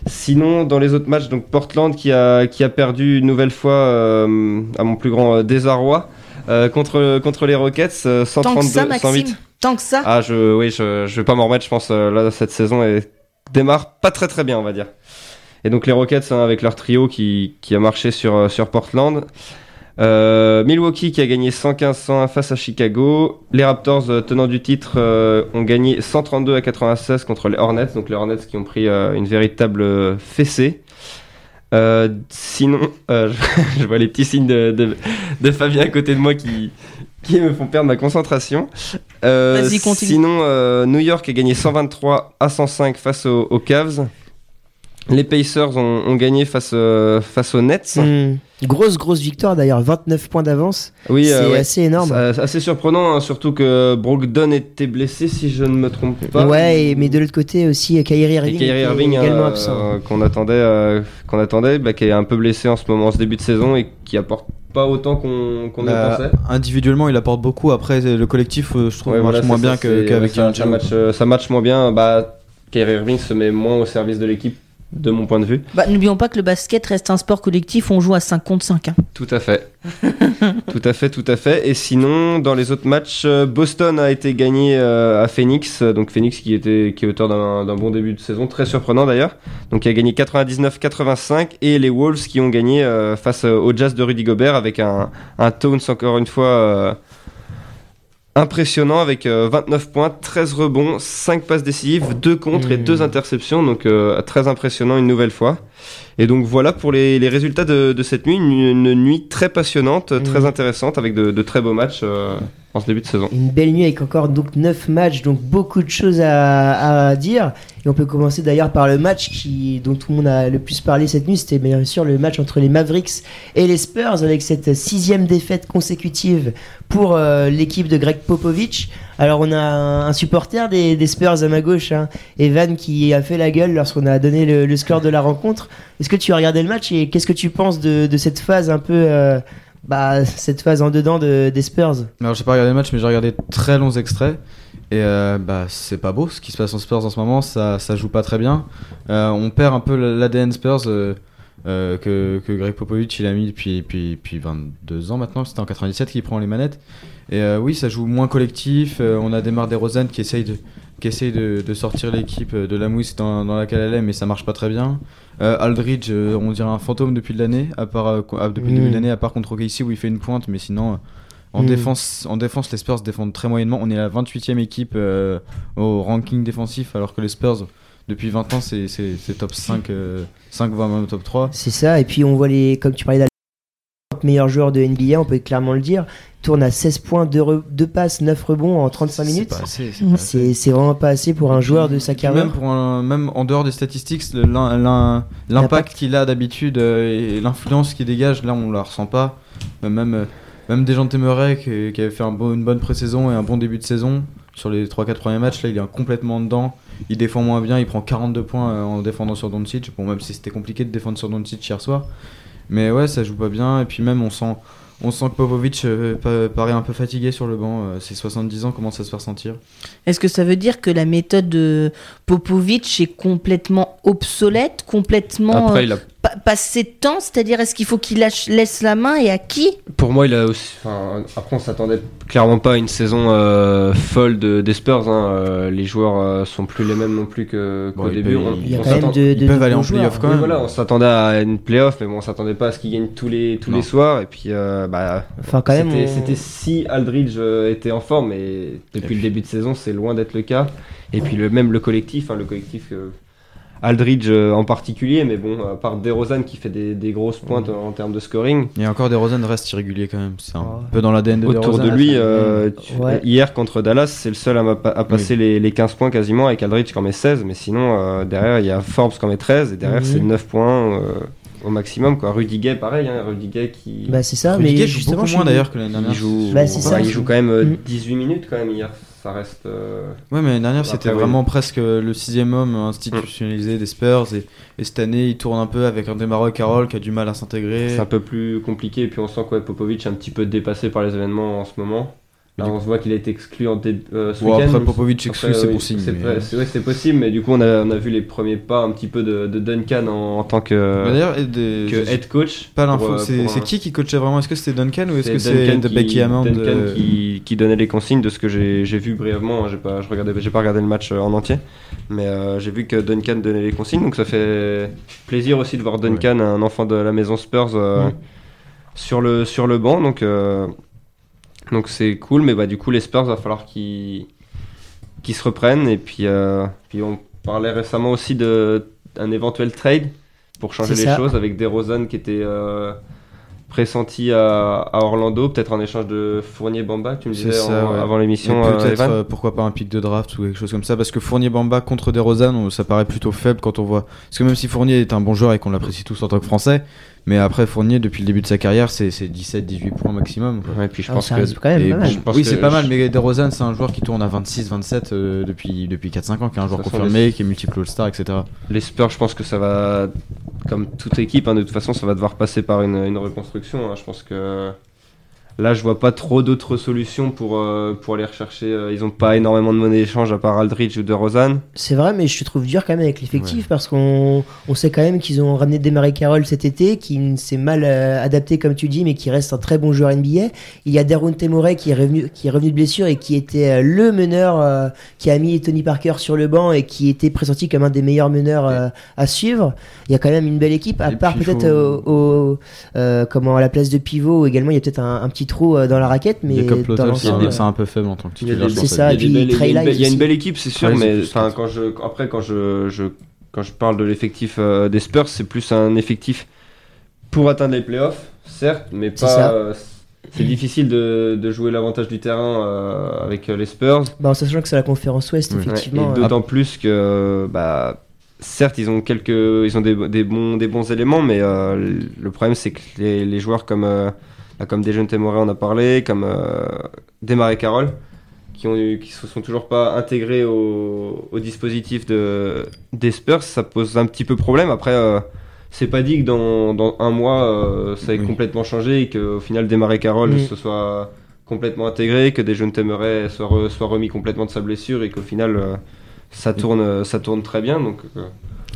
Sinon, dans les autres matchs, donc Portland qui a, qui a perdu une nouvelle fois, euh, à mon plus grand euh, désarroi, euh, contre, contre les Rockets, euh, Tant que 132, ça, Maxime. 108. Tant que ça. Ah, je, oui, je, je vais pas m'en remettre, je pense, euh, là, cette saison et démarre pas très très bien, on va dire. Et donc les Rockets, hein, avec leur trio qui, qui a marché sur, euh, sur Portland. Euh, Milwaukee qui a gagné 115-101 face à Chicago. Les Raptors, euh, tenants du titre, euh, ont gagné 132 à 96 contre les Hornets. Donc les Hornets qui ont pris une véritable fessée. Sinon, je, (laughs) je vois les petits signes de, de, de Fabien à côté de moi qui, qui me font perdre ma concentration. Vas-y, continue. Sinon, New York a gagné 123 à 105 face aux, aux Cavs. Les Pacers ont, ont gagné face, euh, face aux Nets. Hmm. Grosse, grosse victoire d'ailleurs, 29 points d'avance. Oui, c'est euh, ouais. assez énorme. C'est assez surprenant, hein, surtout que Brogdon était blessé, si je ne me trompe pas. Ouais, et- mais de l'autre côté aussi, Kyrie Irving, Et Kyrie Irving, également euh, absent. euh, qu'on attendait, euh, qu'on attendait bah, qui est un peu blessé en ce moment, en ce début de saison, et qui apporte pas autant qu'on qu'on Bah, le pensait. individuellement, il apporte beaucoup. Après, le collectif, euh, je trouve, Ouais, marche voilà, moins c'est bien ça, que- c'est- qu'avec match, euh, ça match moins bien. Bah, Kyrie Irving se met moins au service de l'équipe, de mon point de vue. Bah, N'oublions pas que le basket reste un sport collectif, on joue à 5 contre 5. hein. Tout à fait. (laughs) tout à fait, tout à fait. Et sinon, dans les autres matchs, euh, Boston a été gagné euh, à Phoenix. Donc Phoenix qui, était, qui est auteur d'un bon début de saison, très surprenant d'ailleurs. Donc il a gagné 99-85. Et les Wolves qui ont gagné euh, face au Jazz de Rudy Gobert avec un, un Towns encore une fois impressionnant avec euh, 29 points, 13 rebonds, 5 passes décisives, 2 contre et Mmh. 2 interceptions. Donc euh, très impressionnant une nouvelle fois. Et donc voilà pour les, les résultats de, de cette nuit, une, une nuit très passionnante, Mhm. très intéressante avec de, de très beaux matchs euh, début de. Une belle nuit avec encore donc 9 matchs, donc beaucoup de choses à, dire. Et on peut commencer d'ailleurs par le match qui, dont tout le monde a le plus parlé cette nuit. C'était bien sûr le match entre les Mavericks et les Spurs avec cette sixième défaite consécutive pour euh, l'équipe de Greg Popovich. Alors on a un, supporter des, Spurs à ma gauche, hein, Evan, qui a fait la gueule lorsqu'on a donné le, le score de la rencontre. Est-ce que tu as regardé le match et qu'est-ce que tu penses de, de cette phase un peu... euh, bah, cette phase en dedans de, des Spurs. Alors j'ai pas regardé le match, mais j'ai regardé très longs extraits. Et euh, bah c'est pas beau ce qui se passe en Spurs en ce moment, ça, ça joue pas très bien. Euh, on perd un peu l'ADN Spurs euh, euh, que, que Greg Popovich il a mis depuis, depuis, depuis 22 ans maintenant, c'était en 97 qu'il prend les manettes. Et oui, ça joue moins collectif, on a Demar DeRozan qui essaye de, qui essaye de, de sortir l'équipe de la mousse dans, dans laquelle elle est, mais ça marche pas très bien. Euh, Aldridge, euh, on dirait un fantôme depuis l'année, à part euh, depuis Mm. l'année, à part contre OKC où il fait une pointe, mais sinon. euh, en, Mm. défense, en défense, les Spurs défendent très moyennement. On est la 28e équipe euh, au ranking défensif, alors que les Spurs, depuis 20 ans, c'est top 5, euh, 5 voire même top 3. C'est ça, et puis on voit les, comme tu parlais d'Al- meilleur joueur de NBA, on peut clairement le dire, tourne à 16 points, 2, passes, 9 rebonds en 35 C'est minutes. assez, c'est vraiment pas assez pour un joueur de sa carrière. Même, pour un- même en dehors des statistiques, l'impact qu'il a d'habitude euh, et l'influence qu'il dégage, là on la ressent pas. Même, euh, même des gens de Temeray qui, qui avait fait un bon- une bonne pré-saison et un bon début de saison sur les 3-4 premiers matchs, là il est complètement dedans. Il défend moins bien, il prend 42 points euh, en défendant sur Doncic. Bon, même si c'était compliqué de défendre sur Doncic hier soir. Mais ouais, ça joue pas bien. Et puis même, on sent, on sent que Popovic euh, pa- paraît un peu fatigué sur le banc. Euh, Ses 70 ans commencent à se faire sentir. Est-ce que ça veut dire que la méthode de Popovic est complètement obsolète, complètement Après, euh, il a, pa- passé de temps C'est-à-dire, est-ce qu'il faut qu'il lâche, laisse la main et à qui? Pour moi, il a aussi. enfin, après, on s'attendait clairement pas à une saison euh, folle de, des Spurs. hein. Euh, les joueurs euh, sont plus les mêmes non plus que- qu'au Bon, il début. peut- On- Il y a on quand même de, ils peuvent aller en playoff quand même. voilà, on s'attendait à une playoff, mais bon, on s'attendait pas à ce qu'ils gagnent tous les, tous Non. les soirs. Et puis, euh, bah, Enfin, quand même, c'était on- si Aldridge était en forme, mais depuis le début de saison, c'est loin d'être le cas. Et puis, le, même le collectif, hein, le collectif. Aldridge euh, en particulier, mais bon, à part DeRozan qui fait des, des grosses pointes en termes de scoring, Et encore, DeRozan reste irrégulier quand même. C'est un Oh. peu dans l'ADN de autour de lui, euh, tu- Ouais. hier contre Dallas, c'est le seul à, passer les, les 15 points quasiment, avec Aldridge qui en met 16, mais sinon, euh, derrière, il y a Forbes qui en met 13, et derrière, Mhm. c'est 9 points euh, au maximum. Quoi. Rudy Gay, pareil, hein, Rudy Gay qui Bah, c'est ça, Rudy mais Gay joue justement, beaucoup je moins d'ailleurs que l'année il dernière. joue, Bah, enfin, il joue quand même euh, Mhm. 18 minutes quand même hier, ça reste... euh, Ouais, mais l'année dernière, c'était oui. vraiment presque le sixième homme institutionnalisé des Spurs. Et, et cette année, il tourne un peu avec un Demaro Carroll qui a du mal à s'intégrer. C'est un peu plus compliqué, et puis on sent que ouais, Popovic est un petit peu dépassé par les événements en ce moment. Là, Du on se voit qu'il a été exclu en dé- euh, ce Bon, après, Popovic exclu, c'est oui, bon signe. C'est possible, mais du coup, on a, on a vu les premiers pas un petit peu de, de Duncan en, en tant que, Mais D'ailleurs, et des- que j'ai head coach. pas l'info. euh, C'est un- qui qui coachait vraiment? Est-ce que c'était Duncan ou est-ce que c'est de Becky Hammond Duncan euh, qui, qui donnait les consignes de ce que j'ai vu brièvement. hein. J'ai pas, je regardais, j'ai pas regardé le match euh, en entier, mais euh, j'ai vu que Duncan donnait les consignes, donc ça fait plaisir aussi de voir Duncan, un enfant de la maison Spurs, sur le sur le banc. Donc donc c'est cool, mais bah du coup les Spurs va falloir qu'ils se reprennent et puis euh, puis on parlait récemment aussi de un éventuel trade pour changer les ça. choses avec DeRozan qui était euh, pressenti à, à Orlando, peut-être en échange de Fournier Bamba, tu me disais ça, en- ouais. avant l'émission. Euh, peut-être euh, pourquoi pas un pic de draft ou quelque chose comme ça parce que Fournier Bamba contre DeRozan ça paraît plutôt faible quand on voit parce que même si Fournier est un bon joueur et qu'on l'apprécie tous en tant que français mais après Fournier depuis le début de sa carrière c'est c'est 17 18 points maximum quoi. Ouais, et puis je Ah, pense que reste quand même Et pas bon, mal. je pense oui c'est pas je- mal mais DeRozan c'est un joueur qui tourne à 26 27 euh, depuis depuis 4 5 ans qui est un joueur confirmé qui est multiple All-Star etc. les Spurs, je pense que ça va, comme toute équipe, hein, de toute façon, ça va devoir passer par une, une reconstruction. hein. Je pense que là, je vois pas trop d'autres solutions pour, euh, pour aller rechercher. euh, ils ont pas énormément de monnaie d'échange à part Aldridge ou de Rosanne. C'est vrai, mais je trouve dur quand même avec l'effectif parce qu'on on sait quand même qu'ils ont ramené Desmarais Carroll cet été, qui s'est mal euh, adapté comme tu dis, mais qui reste un très bon joueur NBA. Il y a Deron Temoret qui est revenu, qui est revenu de blessure et qui était euh, le meneur euh, qui a mis Tony Parker sur le banc et qui était pressenti comme un des meilleurs meneurs euh, à suivre. Il y a quand même une belle équipe, à Et part peut-être faut- au, au- euh, comment à la place de pivot également. Il y a peut-être un, un petit trou euh, dans la raquette, mais c'est l'ensemble, un, c'est un peu faible en tant que Il y a titulaire c'est ça, il y a et des puis belles- il y a une belle- il y a une Lyles belle équipe, c'est sûr, mais quand je, après, quand je, je, quand je parle de l'effectif euh, des Spurs, c'est plus un effectif pour atteindre les playoffs, certes, mais C'est pas. euh, c'est difficile de, de jouer l'avantage du terrain euh, avec euh, les Spurs. bah, en sachant que c'est la conférence Ouest, effectivement. Ouais, et euh, d'autant plus que, bah, certes, ils ont quelques, ils ont des, des bons, des bons éléments, mais euh, le problème c'est que les, les joueurs comme, euh, comme Dejounte Murray on a parlé, comme euh, Desmarais Carroll, qui ont, eu- qui se sont toujours pas intégrés au, au dispositif de des Spurs, ça pose un petit peu problème. Après. euh, c'est pas dit que dans, dans un mois euh, ça ait Oui. complètement changé et qu'au final Desmarais Carroll Mm. se soit complètement intégré, que Murray soit, re- soit remis complètement de sa blessure et qu'au final euh, ça tourne, ça tourne très bien. Donc, euh,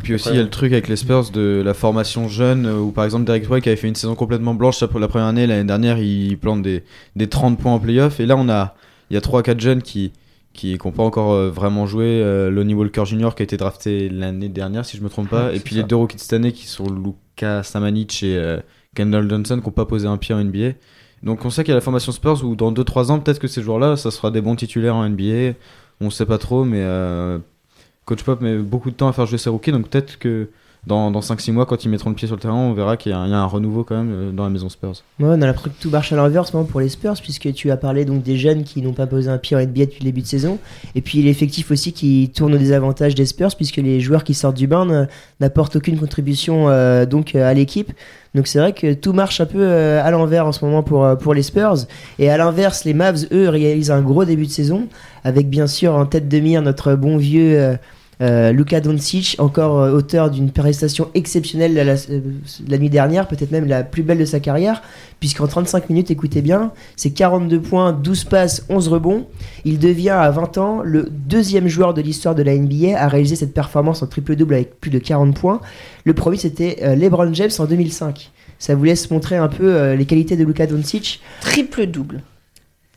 puis aussi, il y a le truc avec les Spurs de la formation jeune, euh, où par exemple Derek White qui avait fait une saison complètement blanche après la première année, l'année dernière, il plante des, des 30 points en playoff. Et là, on a, il y a 3-4 jeunes qui qui n'ont pas encore euh, vraiment joué. Euh, Lonnie Walker Jr. qui a été drafté l'année dernière, si je me trompe pas. Ouais, et puis ça. les deux rookies de cette année qui sont Luka Samanic et euh, Kendall Johnson qui n'ont pas posé un pied en NBA. Donc on sait qu'il y a la formation Spurs où dans 2-3 ans, peut-être que ces joueurs-là, ça sera des bons titulaires en NBA. On sait pas trop, mais euh, Coach Pop met beaucoup de temps à faire jouer ses rookies, donc peut-être que dans, dans 5-6 mois, quand ils mettront le pied sur le terrain, on verra qu'il y, a un- renouveau quand même euh, dans la maison Spurs. Ouais, on a l'impression que tout marche à l'envers en ce moment pour les Spurs, puisque tu as parlé donc des jeunes qui n'ont pas posé un pied en NBA depuis le début de saison, et puis l'effectif aussi qui tourne au désavantage des Spurs, puisque les joueurs qui sortent du banc ne- n'apportent aucune contribution euh, donc euh, à l'équipe. Donc c'est vrai que tout marche un peu à l'envers en ce moment pour, pour les Spurs. Et à l'inverse, les Mavs, eux, réalisent un gros début de saison, avec bien sûr en tête de mire notre bon vieux euh, Luka Doncic, encore euh, auteur d'une prestation exceptionnelle la, la- euh, la nuit dernière, peut-être même la plus belle de sa carrière, puisqu'en 35 minutes, écoutez bien, c'est 42 points, 12 passes, 11 rebonds. Il devient à 20 ans le deuxième joueur de l'histoire de la NBA à réaliser cette performance en triple-double avec plus de 40 points. Le premier, c'était euh, LeBron James en 2005. Ça vous laisse montrer un peu les qualités de Luka Doncic Triple-double.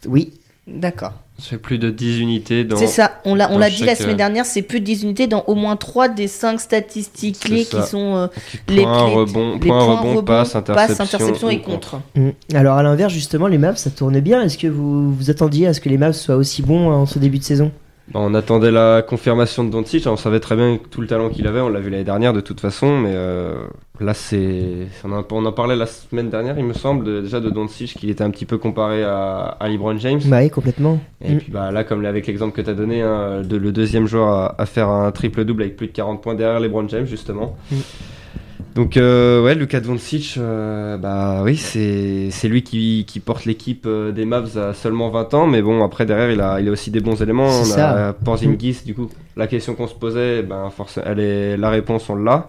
Oui, D'accord. C'est plus de 10 unités dans. C'est ça, on l'a on l'a dit la semaine euh, dernière, c'est plus de 10 unités dans au moins 3 des 5 statistiques clés qui sont euh, Points, les, rebond, les points, points, rebond, passe, interception, interception et contre. Mm. Alors à l'inverse, justement, les Mavs, ça tourne bien. Est-ce que vous vous attendiez à ce que les Mavs soient aussi bons en ce début de saison? Bah, on attendait la confirmation de Doncic, on savait très bien tout le talent qu'il avait, on l'a vu l'année dernière de toute façon, mais euh, là c'est, on, en- parlait la semaine dernière il me semble, de- déjà de Doncic qu'il était un petit peu comparé à, à LeBron James. Bah oui, complètement. Et Mm. puis bah, là, comme avec l'exemple que tu as donné, hein, de, le deuxième joueur à, à faire un triple-double avec plus de 40 points derrière LeBron James, justement. Mm. Donc, euh, ouais, Luka Doncic, euh, bah oui, c'est c'est lui qui, qui porte l'équipe euh, des Mavs à seulement 20 ans, mais bon, après, derrière, il a, il a aussi des bons éléments. C'est On ça. a Porzingis, du coup, la question qu'on se posait, ben, forcément, elle est, la réponse, on l'a.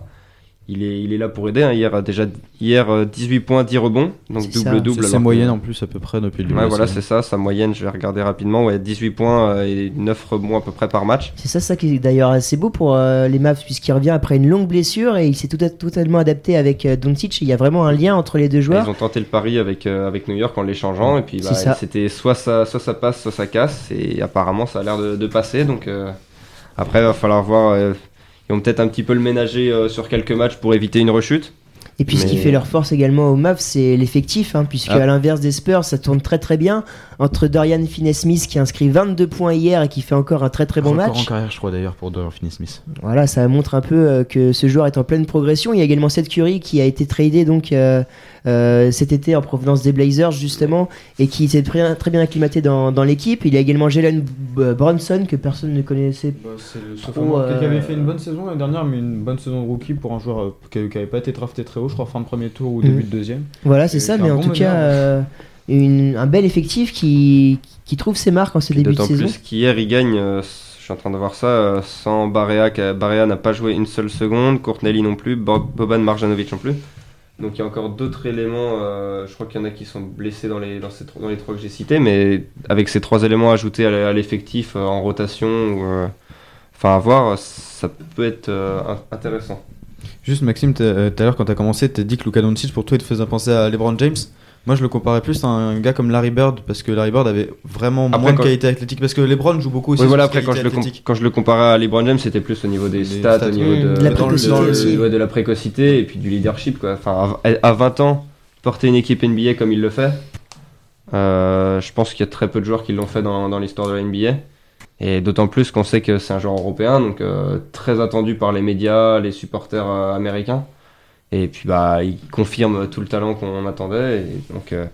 Il est, il est là pour aider. hein. Hier, déjà, hier, euh, 18 points, 10 rebonds, donc double-double. C'est sa moyenne en plus à peu près depuis le début. Ouais, voilà, c'est ça, sa moyenne, je vais regarder rapidement, ouais, 18 points euh, et 9 rebonds à peu près par match. C'est ça, ça qui est d'ailleurs assez beau pour euh, les Mavs, puisqu'il revient après une longue blessure et il s'est tout, totalement adapté avec euh, Doncic. Il y a vraiment un lien entre les deux joueurs. Ils ont tenté le pari avec, euh, avec New York en l'échangeant, et puis bah, c'était soit ça, soit ça passe, soit ça casse, et apparemment ça a l'air de, de passer, donc euh, après il va falloir voir, euh, ils vont peut-être un petit peu le ménager euh, sur quelques matchs pour éviter une rechute. Et puis ce qui fait leur force également aux Mavs, c'est l'effectif, hein, puisque Ah. à l'inverse des Spurs, ça tourne très très bien. Entre Dorian Finney-Smith qui a inscrit 22 points hier et qui fait encore un très très bon Record match. en carrière, je crois d'ailleurs, pour Dorian Finney-Smith. Voilà, ça montre un peu euh, que ce joueur est en pleine progression. Il y a également Seth Curry qui a été tradé donc euh, euh, cet été en provenance des Blazers justement et qui s'est très, très bien acclimaté dans, dans l'équipe. Il y a également Jalen B- Brunson que personne ne connaissait. Bah, c'est le Trop, sophomore euh, qui avait fait une bonne saison l'année dernière, mais une bonne saison de rookie pour un joueur euh, qui n'avait pas été drafté très haut, je crois fin de premier tour ou Mhm. début de deuxième. Voilà, c'est ça, mais en bon tout cas, euh, une- un bel effectif qui, qui trouve ses marques en ce début de D'autant saison. plus qu'hier, il gagne, euh, je suis en train de voir ça, euh, sans Barea. Barea n'a pas joué une seule seconde, Courtnelli non plus, Bo- Boban Marjanovic non plus. Donc il y a encore d'autres éléments, euh, je crois qu'il y en a qui sont blessés dans les, dans ces, tro- dans les trois que j'ai cités, mais avec ces trois éléments ajoutés à, l'effectif euh, en rotation, ou, euh, enfin à voir, ça peut être euh, in- intéressant. Juste Maxime, tout à l'heure quand tu as commencé, tu as dit que Luka Doncic pour toi il te faisait penser à LeBron James. Moi je le comparais plus à un gars comme Larry Bird parce que Larry Bird avait vraiment Après, moins de qualité athlétique parce que LeBron joue beaucoup aussi Oui, sur voilà, après quand je, le quand je le comparais à LeBron James, c'était plus au niveau des stats, stats, au niveau de, de la précocité ouais, de la précocité et puis du leadership. Quoi. Enfin, à, à 20 ans, porter une équipe NBA comme il le fait, euh, je pense qu'il y a très peu de joueurs qui l'ont fait dans, dans l'histoire de la NBA. Et d'autant plus qu'on sait que c'est un joueur européen, donc euh, très attendu par les médias, les supporters euh, américains. Et puis bah, il confirme tout le talent qu'on attendait. Et donc euh,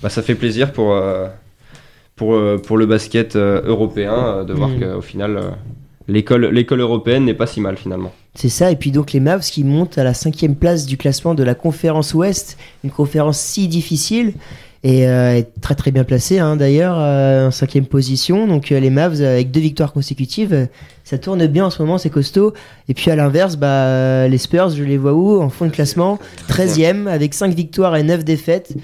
bah, ça fait plaisir pour, euh, pour, euh, pour le basket européen de voir Mm. qu'au final, l'école l'école européenne n'est pas si mal finalement. C'est ça, et puis donc les Mavs qui montent à la cinquième place du classement de la conférence Ouest, une conférence si difficile et euh, très très bien placée hein, d'ailleurs, en cinquième position. Donc les Mavs avec deux victoires consécutives, ça tourne bien en ce moment, c'est costaud. Et puis à l'inverse, bah, euh, les Spurs, je les vois où En fond de classement, 13e avec 5 victoires et 9 défaites.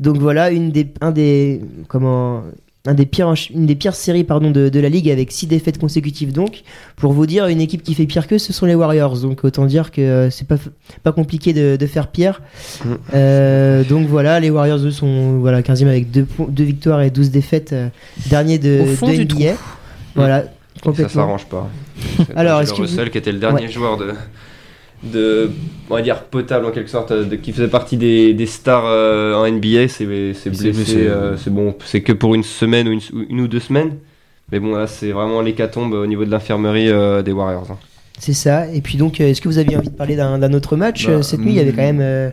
Donc voilà, une des, un des, comment, un des pires, une des pires séries pardon, de, de la ligue avec 6 défaites consécutives donc. Pour vous dire, une équipe qui fait pire que ce sont les Warriors. Donc autant dire que euh, c'est pas, pas compliqué de, de faire pire. Mm. Euh, donc voilà, les Warriors eux sont voilà, 15e avec 2 victoires et 12 défaites. euh, dernier de, Au fond de du NBA. Voilà, Ça complètement. s'arrange pas. Alors, est-ce que vous- Russell qui était le dernier Ouais. joueur de, de, on va dire potable en quelque sorte, euh, de, qui faisait partie des, des stars euh, en NBA, c'est blessé. blessé. euh, c'est bon, c'est que pour une semaine ou une, ou une ou deux semaines. Mais bon, là, c'est vraiment l'hécatombe au niveau de l'infirmerie euh, des Warriors. hein. C'est ça. Et puis donc, est-ce que vous aviez envie de parler d'un autre match Bah, cette nuit? Il y avait mm. quand même euh,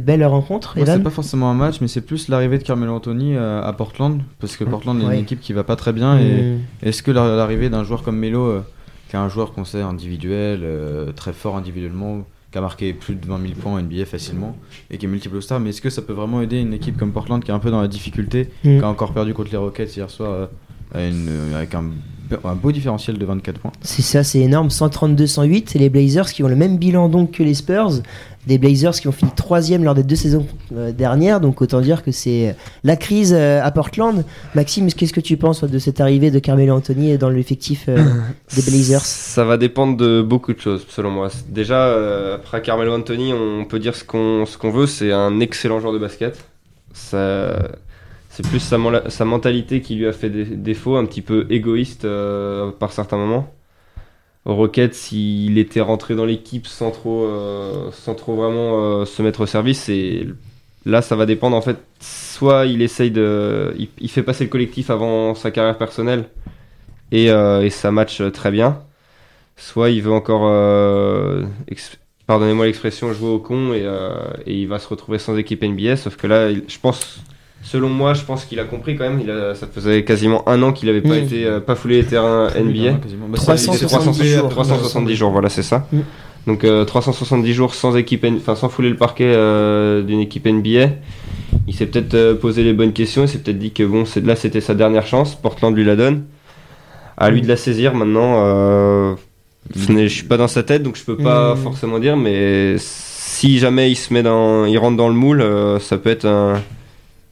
de belles rencontres. Moi, c'est pas forcément un match, mais c'est plus l'arrivée de Carmelo Anthony euh, à Portland, parce que Portland est Ouais. une équipe qui va pas très bien. Et Mm. est-ce que la- l'arrivée d'un joueur comme Melo, euh, qui est un joueur qu'on sait individuel, euh, très fort individuellement, qui a marqué plus de 20 000 points en NBA facilement, et qui est multiple star, mais est-ce que ça peut vraiment aider une équipe comme Portland qui est un peu dans la difficulté, Mm. qui a encore perdu contre les Rockets hier soir euh, une- euh, avec un, un beau différentiel de 24 points C'est ça, c'est énorme. 132-108. C'est les Blazers qui ont le même bilan donc que les Spurs. Des Blazers qui ont fini troisième lors des deux saisons euh, dernières. Donc autant dire que c'est euh, la crise euh, à Portland. Maxime, qu'est-ce que tu penses de cette arrivée de Carmelo Anthony dans l'effectif euh, (clears throat) des Blazers? Ça va dépendre de beaucoup de choses, selon moi. Déjà, euh, après Carmelo Anthony, on peut dire ce qu'on ce qu'on veut, c'est un excellent joueur de basket. Ça, c'est plus sa, mentalité qui lui a fait dé- défaut, un petit peu égoïste euh, par certains moments. Au Rockets, s'il était rentré dans l'équipe sans trop, euh, sans trop vraiment euh, se mettre au service, là, ça va dépendre en fait. Soit il essaye de, il, fait passer le collectif avant sa carrière personnelle, et, ça match très bien. Soit il veut encore, pardonnez-moi l'expression, jouer au con et, il va se retrouver sans équipe NBA. Sauf que là, je pense, selon moi, je pense qu'il a compris quand même. Il a, ça faisait quasiment un an qu'il n'avait pas Mm. été, euh, pas foulé les terrains NBA. Quasiment. Bah, c'est- 370 370 jours. 370 jours, voilà, c'est ça. Mm. Donc euh, 370 jours sans équipe, enfin sans fouler le parquet euh, d'une équipe NBA. Il s'est peut-être euh, posé les bonnes questions. Il s'est peut-être dit que bon, là, c'était sa dernière chance. Portland lui la donne. À lui de la saisir maintenant. Euh, ce n'est- je suis pas dans sa tête, donc je peux pas Mm. forcément dire. Mais si jamais il se met dans, il rentre dans le moule, euh, ça peut être un-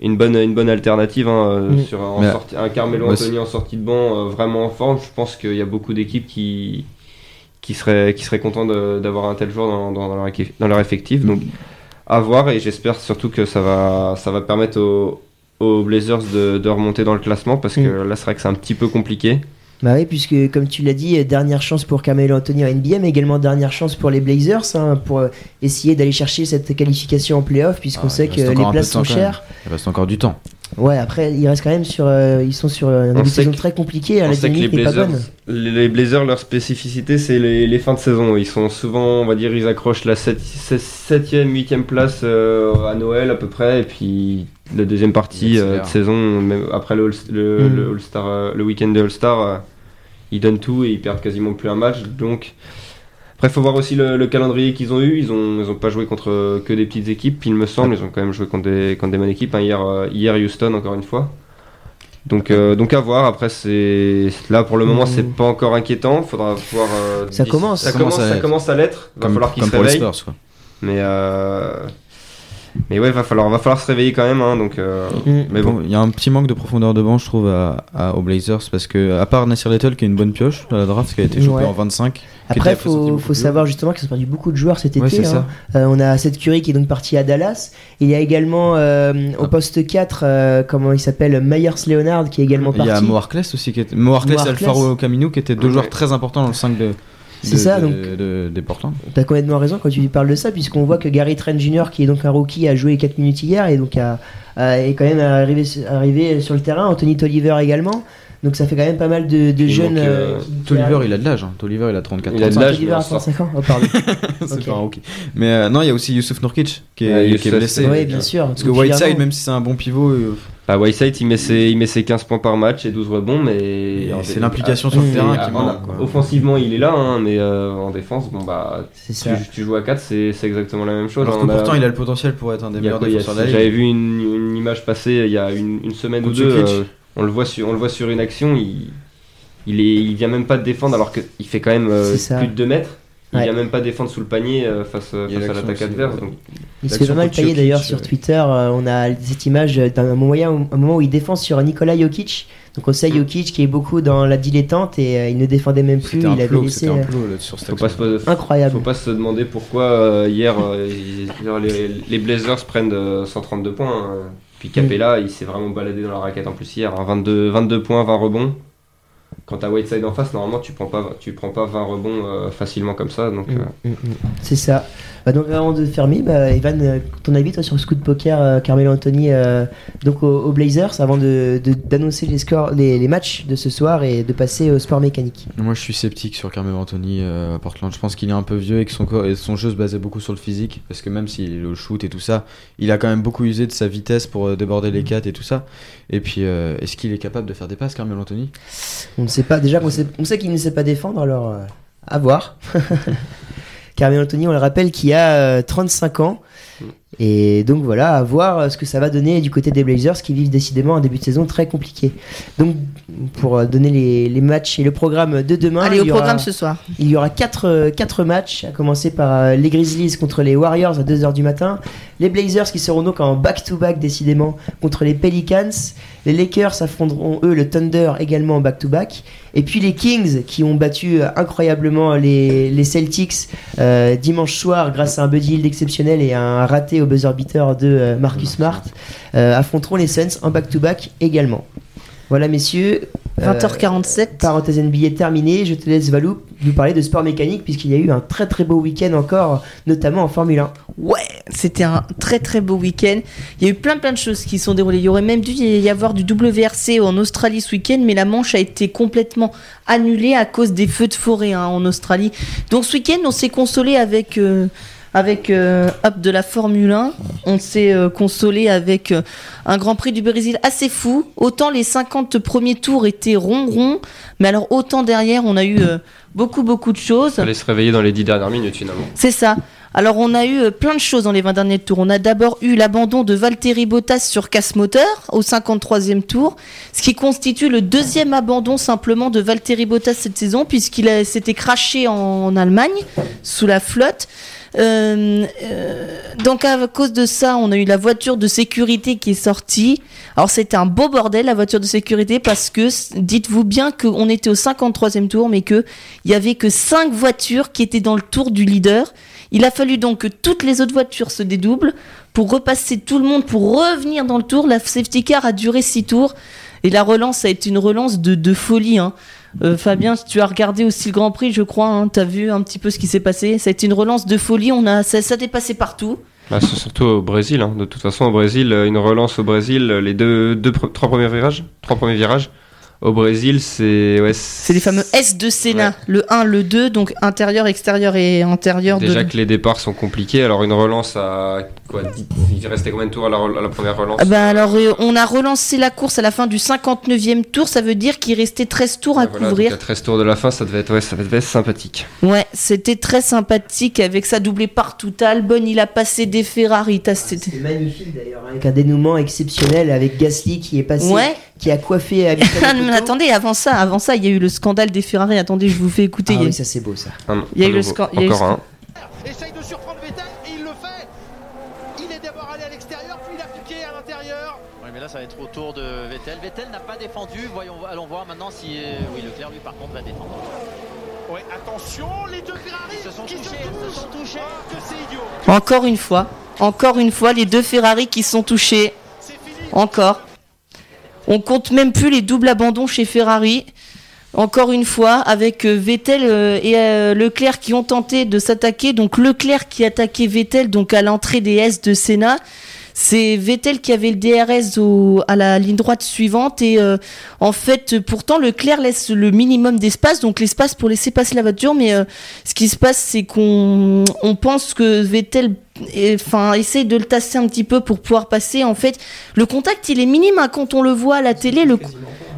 une bonne, une bonne alternative hein, euh, Mm. sur un, en Carmelo Ouais, Anthony en sortie de banc euh, vraiment en forme. Je pense qu'il y a beaucoup d'équipes qui qui seraient qui seraient contents d'avoir un tel joueur dans, dans, dans leur, équipe- dans leur effectif. Donc à voir et j'espère surtout que ça va ça va permettre aux, aux Blazers de, de remonter dans le classement parce que là c'est vrai que c'est un petit peu compliqué. Bah oui, puisque comme tu l'as dit, euh, dernière chance pour Carmelo Anthony en NBA, mais également dernière chance pour les Blazers hein, pour euh, essayer d'aller chercher cette qualification en playoff, puisqu'on Ah, sait que les places sont chères. Il reste encore du temps. Ouais, après, ils restent quand même sur. euh, ils sont sur euh, un On début de sait saison que- très compliqué. hein, la sait que les dynamique n'est pas Blazers, bonne. les, les Blazers, leur spécificité, c'est les, les fins de saison. Ils sont souvent, on va dire, ils accrochent la 7ème, 8ème place euh, à Noël à peu près, et puis la deuxième partie euh, de saison, même après le, All- le, Mm. le euh, week-end de All-Star, euh, ils donnent tout et ils perdent quasiment plus un match. Donc, après, il faut voir aussi le, le calendrier qu'ils ont eu. Ils ont, ils ont pas joué contre euh, que des petites équipes, il me semble. Ils ont quand même joué contre des, contre des bonnes équipes. hein. Hier, euh, hier, Houston, encore une fois. Donc, euh, donc à voir. Après, c'est là pour le moment, Mm. c'est pas encore inquiétant. Faudra voir. euh, Ça commence. Ça Ça commence, commence à ça l'être. commence à l'être. Va Comme, falloir qu'ils se réveillent. Mais euh, mais ouais, va falloir, va falloir se réveiller quand même. hein, donc, euh, Mm. mais bon. Bon, il y a un petit manque de profondeur de banc, je trouve, à, à- aux Blazers, parce que, à part Nasir Little, qui est une bonne pioche à la draft, qui a été chopé Ouais. en 25. qui Après, faut, faut savoir justement qu'ils ont perdu beaucoup de joueurs cet Ouais, été. hein. Euh, on a Seth Curry qui est donc parti à Dallas. Il y a également euh, au Ah. poste 4, euh, comment il s'appelle, Myers Leonard qui est également Il y parti. a Mo Harkless aussi, qui était... Mo Harkless Mo et Harkless. Alfaro Camino, qui étaient deux Ouais. joueurs très importants dans le 5 de. C'est de- ça, de- donc. de- des Portland. T'as complètement raison quand tu parles de ça, puisqu'on voit que Gary Trent Jr., qui est donc un rookie, a joué 4 minutes hier et donc a, a- est quand même arrivé, arrivé sur le terrain. Anthony Tolliver également. Donc ça fait quand même pas mal de, jeunes. euh, euh, Tolliver, il a de l'âge. Hein. Tolliver, il a 34 Il a de 35. l'âge, Tolliver a on sort. 35 ans. Oh, pardon. (laughs) C'est Ok. pas un rookie. Mais euh, non, il y a aussi Youssouf Nurkic, qui est, Ouais, qui est blessé. Oui, bien sûr. Parce que Whiteside, même si c'est un bon pivot, euh, Bah, Whiteside, il met, ses, il met ses 15 points par match et 12 rebonds, mais. C'est l'implication ah, sur le et terrain ah, qui manque, quoi. Offensivement, il est là, hein, mais euh, en défense, bon bah. C'est Tu, ça. tu joues à 4, c'est exactement la même chose. alors hein. que On a- pourtant il a le potentiel pour être un des meilleurs défenseurs de la J'avais vu une, une image passer il y a une, une semaine ou deux. Euh, on, le voit sur, on le voit sur une action, il, il, est, il vient même pas de défendre alors qu'il fait quand même euh, plus de 2 mètres. Il Ouais. vient même pas défendre sous le panier euh, face, à l'attaque adverse. donc- Il se fait pas mal tailler d'ailleurs sur ouais. Twitter. euh, on a cette image d'un moyen, un moment où il défend sur Nikola Jokic. Donc on sait Mm. Jokic qui est beaucoup dans la dilettante et euh, il ne défendait même plus. Il avait plot, laissé. c'était un plot là, sur cette faut pas, se, Incroyable. faut pas se demander pourquoi euh, hier euh, les, les Blazers prennent euh, 132 points. hein. Puis Capella, il s'est vraiment baladé dans la raquette en plus hier. hein. 22, 22 points, 20 rebonds. Quand t'as Whiteside en face, normalement tu prends pas, tu prends pas 20 rebonds euh, facilement comme ça. Donc, Mm, euh, mm, mm. C'est ça. Bah, donc avant de fermer, bah, Evan, euh, ton avis toi sur le scout poker euh, Carmelo Anthony euh, donc aux, aux Blazers avant de de- d'annoncer les scores, les, les matchs de ce soir et de passer au sport mécanique? Moi je suis sceptique sur Carmelo Anthony euh, à Portland. Je pense qu'il est un peu vieux et que son, corps- et son jeu se basait beaucoup sur le physique. Parce que même s'il le shoot et tout ça, il a quand même beaucoup usé de sa vitesse pour déborder les 4 et tout ça. Et puis euh, est-ce qu'il est capable de faire des passes, Carmelo Anthony? On ne sait pas. Déjà, on sait, qu'il ne sait pas défendre, alors euh, à voir. (laughs) Carmelo Anthony, on le rappelle, qui a euh, 35 ans. Et donc voilà, à voir euh, ce que ça va donner du côté des Blazers qui vivent décidément un début de saison très compliqué. Donc pour euh, donner les, les matchs et le programme de demain, Allez, il au y aura- programme ce soir. il y aura 4 quatre matchs, à commencer par euh, les Grizzlies contre les Warriors à 2h du matin, les Blazers qui seront donc en back-to-back décidément contre les Pelicans, les Lakers affronteront eux le Thunder également en back-to-back, et puis les Kings qui ont battu euh, incroyablement les, les Celtics euh, dimanche soir grâce à un Buddy Hield exceptionnel et un raté au buzzer beater de euh, Marcus Smart, euh, affronteront les Suns en back-to-back également. Voilà messieurs. euh, 20h47. Parenthèse NBA terminée, je te laisse Valou nous parler de sport mécanique puisqu'il y a eu un très très beau week-end encore, notamment en Formule 1. Ouais, c'était un très très beau week-end. Il y a eu plein plein de choses qui sont déroulées. Il y aurait même dû y avoir du WRC en Australie ce week-end, mais la manche a été complètement annulée à cause des feux de forêt hein, en Australie. Donc ce week-end, on s'est consolé avec euh, avec euh, hop, de la Formule 1. On s'est euh, consolé avec euh, un Grand Prix du Brésil assez fou. Autant les 50 premiers tours étaient ronds mais alors autant derrière, on a eu euh, beaucoup beaucoup de choses. fallait se réveiller dans les 10 dernières minutes finalement. C'est ça. Alors on a eu euh, plein de choses dans les 20 derniers tours. On a d'abord eu l'abandon de Valtteri Bottas sur casse moteur au 53e tour, ce qui constitue le deuxième abandon simplement de Valtteri Bottas cette saison puisqu'il s'était craché en Allemagne sous la flotte. Euh, euh, donc à cause de ça, on a eu la voiture de sécurité qui est sortie. Alors c'était un beau bordel la voiture de sécurité parce que dites-vous bien qu'on était au 53e tour mais que il y avait que cinq voitures qui étaient dans le tour du leader. Il a fallu donc que toutes les autres voitures se dédoublent pour repasser tout le monde pour revenir dans le tour. La safety car a duré six tours et la relance a été une relance de, de folie. Hein. Euh, Fabien, tu as regardé aussi le Grand Prix, je crois. Hein, tu as vu un petit peu ce qui s'est passé? Ça a été une relance de folie. On a, ça, ça dépassé partout. Bah, c'est surtout au Brésil. hein. De toute façon, au Brésil, euh, une relance au Brésil, euh, les deux, deux trois premiers virages, trois premiers virages. Au Brésil, c'est ouais, C'est les fameux S de Sénat, Ouais. le 1, le 2, donc intérieur, extérieur et intérieur Déjà de. que les départs sont compliqués, alors une relance à quoi Il restait combien de tours à la, re- à la première relance Ah bah alors, euh, on a relancé la course à la fin du 59e tour, ça veut dire qu'il restait 13 tours à voilà, donc couvrir. à 13 tours de la fin, ça devait être, ouais, ça devait être sympathique. Ouais, c'était très sympathique avec ça doublé partout. à Albon, il a passé des Ferrari. t'as- c'était- C'était magnifique d'ailleurs, avec un dénouement exceptionnel avec Gasly qui est passé, Ouais. Qui a coiffé au (laughs) mais attendez, avant ça, avant ça, il y a eu le scandale des Ferrari. Attendez, je vous fais écouter. Ah il y a- oui, ça c'est beau ça. Un- Il y a un eu le nouveau. scan- il y a eu le Encore un. Essaye de surprendre Vettel et il le fait. Il est d'abord allé à l'extérieur, puis il a piqué à l'intérieur. Oui, mais là, ça va être au tour de Vettel. Vettel n'a pas défendu. Voyons, allons voir maintenant si. euh, Oui, Leclerc, lui, par contre, va défendre. Ouais, attention, les deux Ferrari se sont qui touchés, se ils se touchent. sont touchés. Oh, que c'est idiot. Encore une fois, encore une fois, les deux Ferrari qui sont touchés. Encore. On compte même plus les doubles abandons chez Ferrari. Encore une fois, avec euh, Vettel euh, et euh, Leclerc qui ont tenté de s'attaquer. Donc Leclerc qui attaquait Vettel donc à l'entrée des S de Senna. C'est Vettel qui avait le DRS à la ligne droite suivante et euh, en fait pourtant Leclerc laisse le minimum d'espace donc l'espace pour laisser passer la voiture mais euh, ce qui se passe c'est qu'on on pense que Vettel enfin essaye de le tasser un petit peu pour pouvoir passer. En fait le contact il est minime hein, quand on le voit à la télé le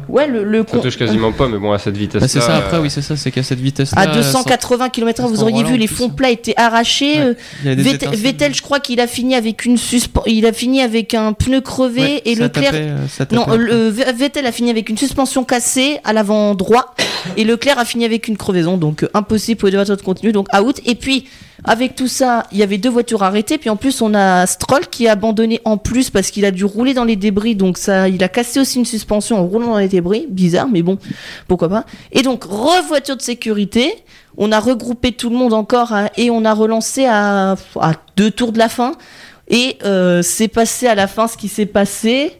ouais le, le Ça con- touche quasiment pas, mais bon, à cette vitesse. Bah, c'est ça après, oui, c'est ça, c'est qu'à cette vitesse-là. à 280 km/h vous auriez vu les fonds plats étaient arrachés Ouais. euh, Il y a des Vettel, je crois qu'il a fini avec une suspen- il a fini avec un pneu crevé Ouais, et Leclerc euh, non, le- Vettel a fini avec une suspension cassée à l'avant droit (coughs) et Leclerc a fini avec une crevaison, donc euh, impossible pour les deux voitures de continuer, donc out. Et puis avec tout ça, il y avait deux voitures arrêtées, puis en plus on a Stroll qui a abandonné en plus parce qu'il a dû rouler dans les débris, donc ça, il a cassé aussi une suspension en roulant dans les débris, bizarre, mais bon, pourquoi pas. Et donc re-voiture de sécurité. On a regroupé tout le monde encore à- et on a relancé à, à deux tours de la fin. Et euh, c'est passé à la fin ce qui s'est passé.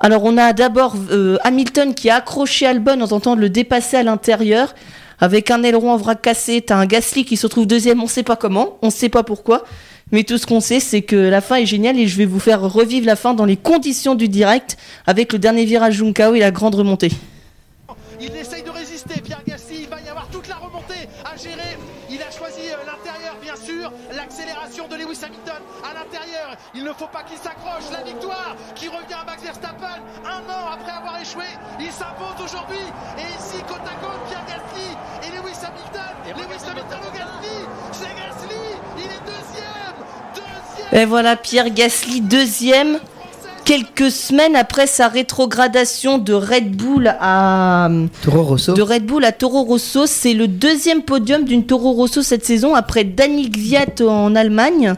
Alors on a d'abord euh, Hamilton qui a accroché Albon en tentant de le dépasser à l'intérieur avec un aileron en vrac cassé. T'as un Gasly qui se retrouve deuxième, on sait pas comment, on sait pas pourquoi. Mais tout ce qu'on sait, c'est que la fin est géniale et je vais vous faire revivre la fin dans les conditions du direct avec le dernier virage Junkao et la grande remontée. Il essaye de résister. Il ne faut pas qu'il s'accroche. La victoire qui revient à Max Verstappen un an après avoir échoué. Il s'impose aujourd'hui. Et ici, côte à côte, Pierre Gasly et Lewis Hamilton. Et Lewis Hamilton au Gasly. C'est Gasly. Il est deuxième. Deuxième. Et voilà, Pierre Gasly deuxième. Quelques semaines après sa rétrogradation de Red Bull à Toro Rosso. de Red Bull à Toro Rosso, c'est le deuxième podium d'une Toro Rosso cette saison après Danny Kvyat en Allemagne.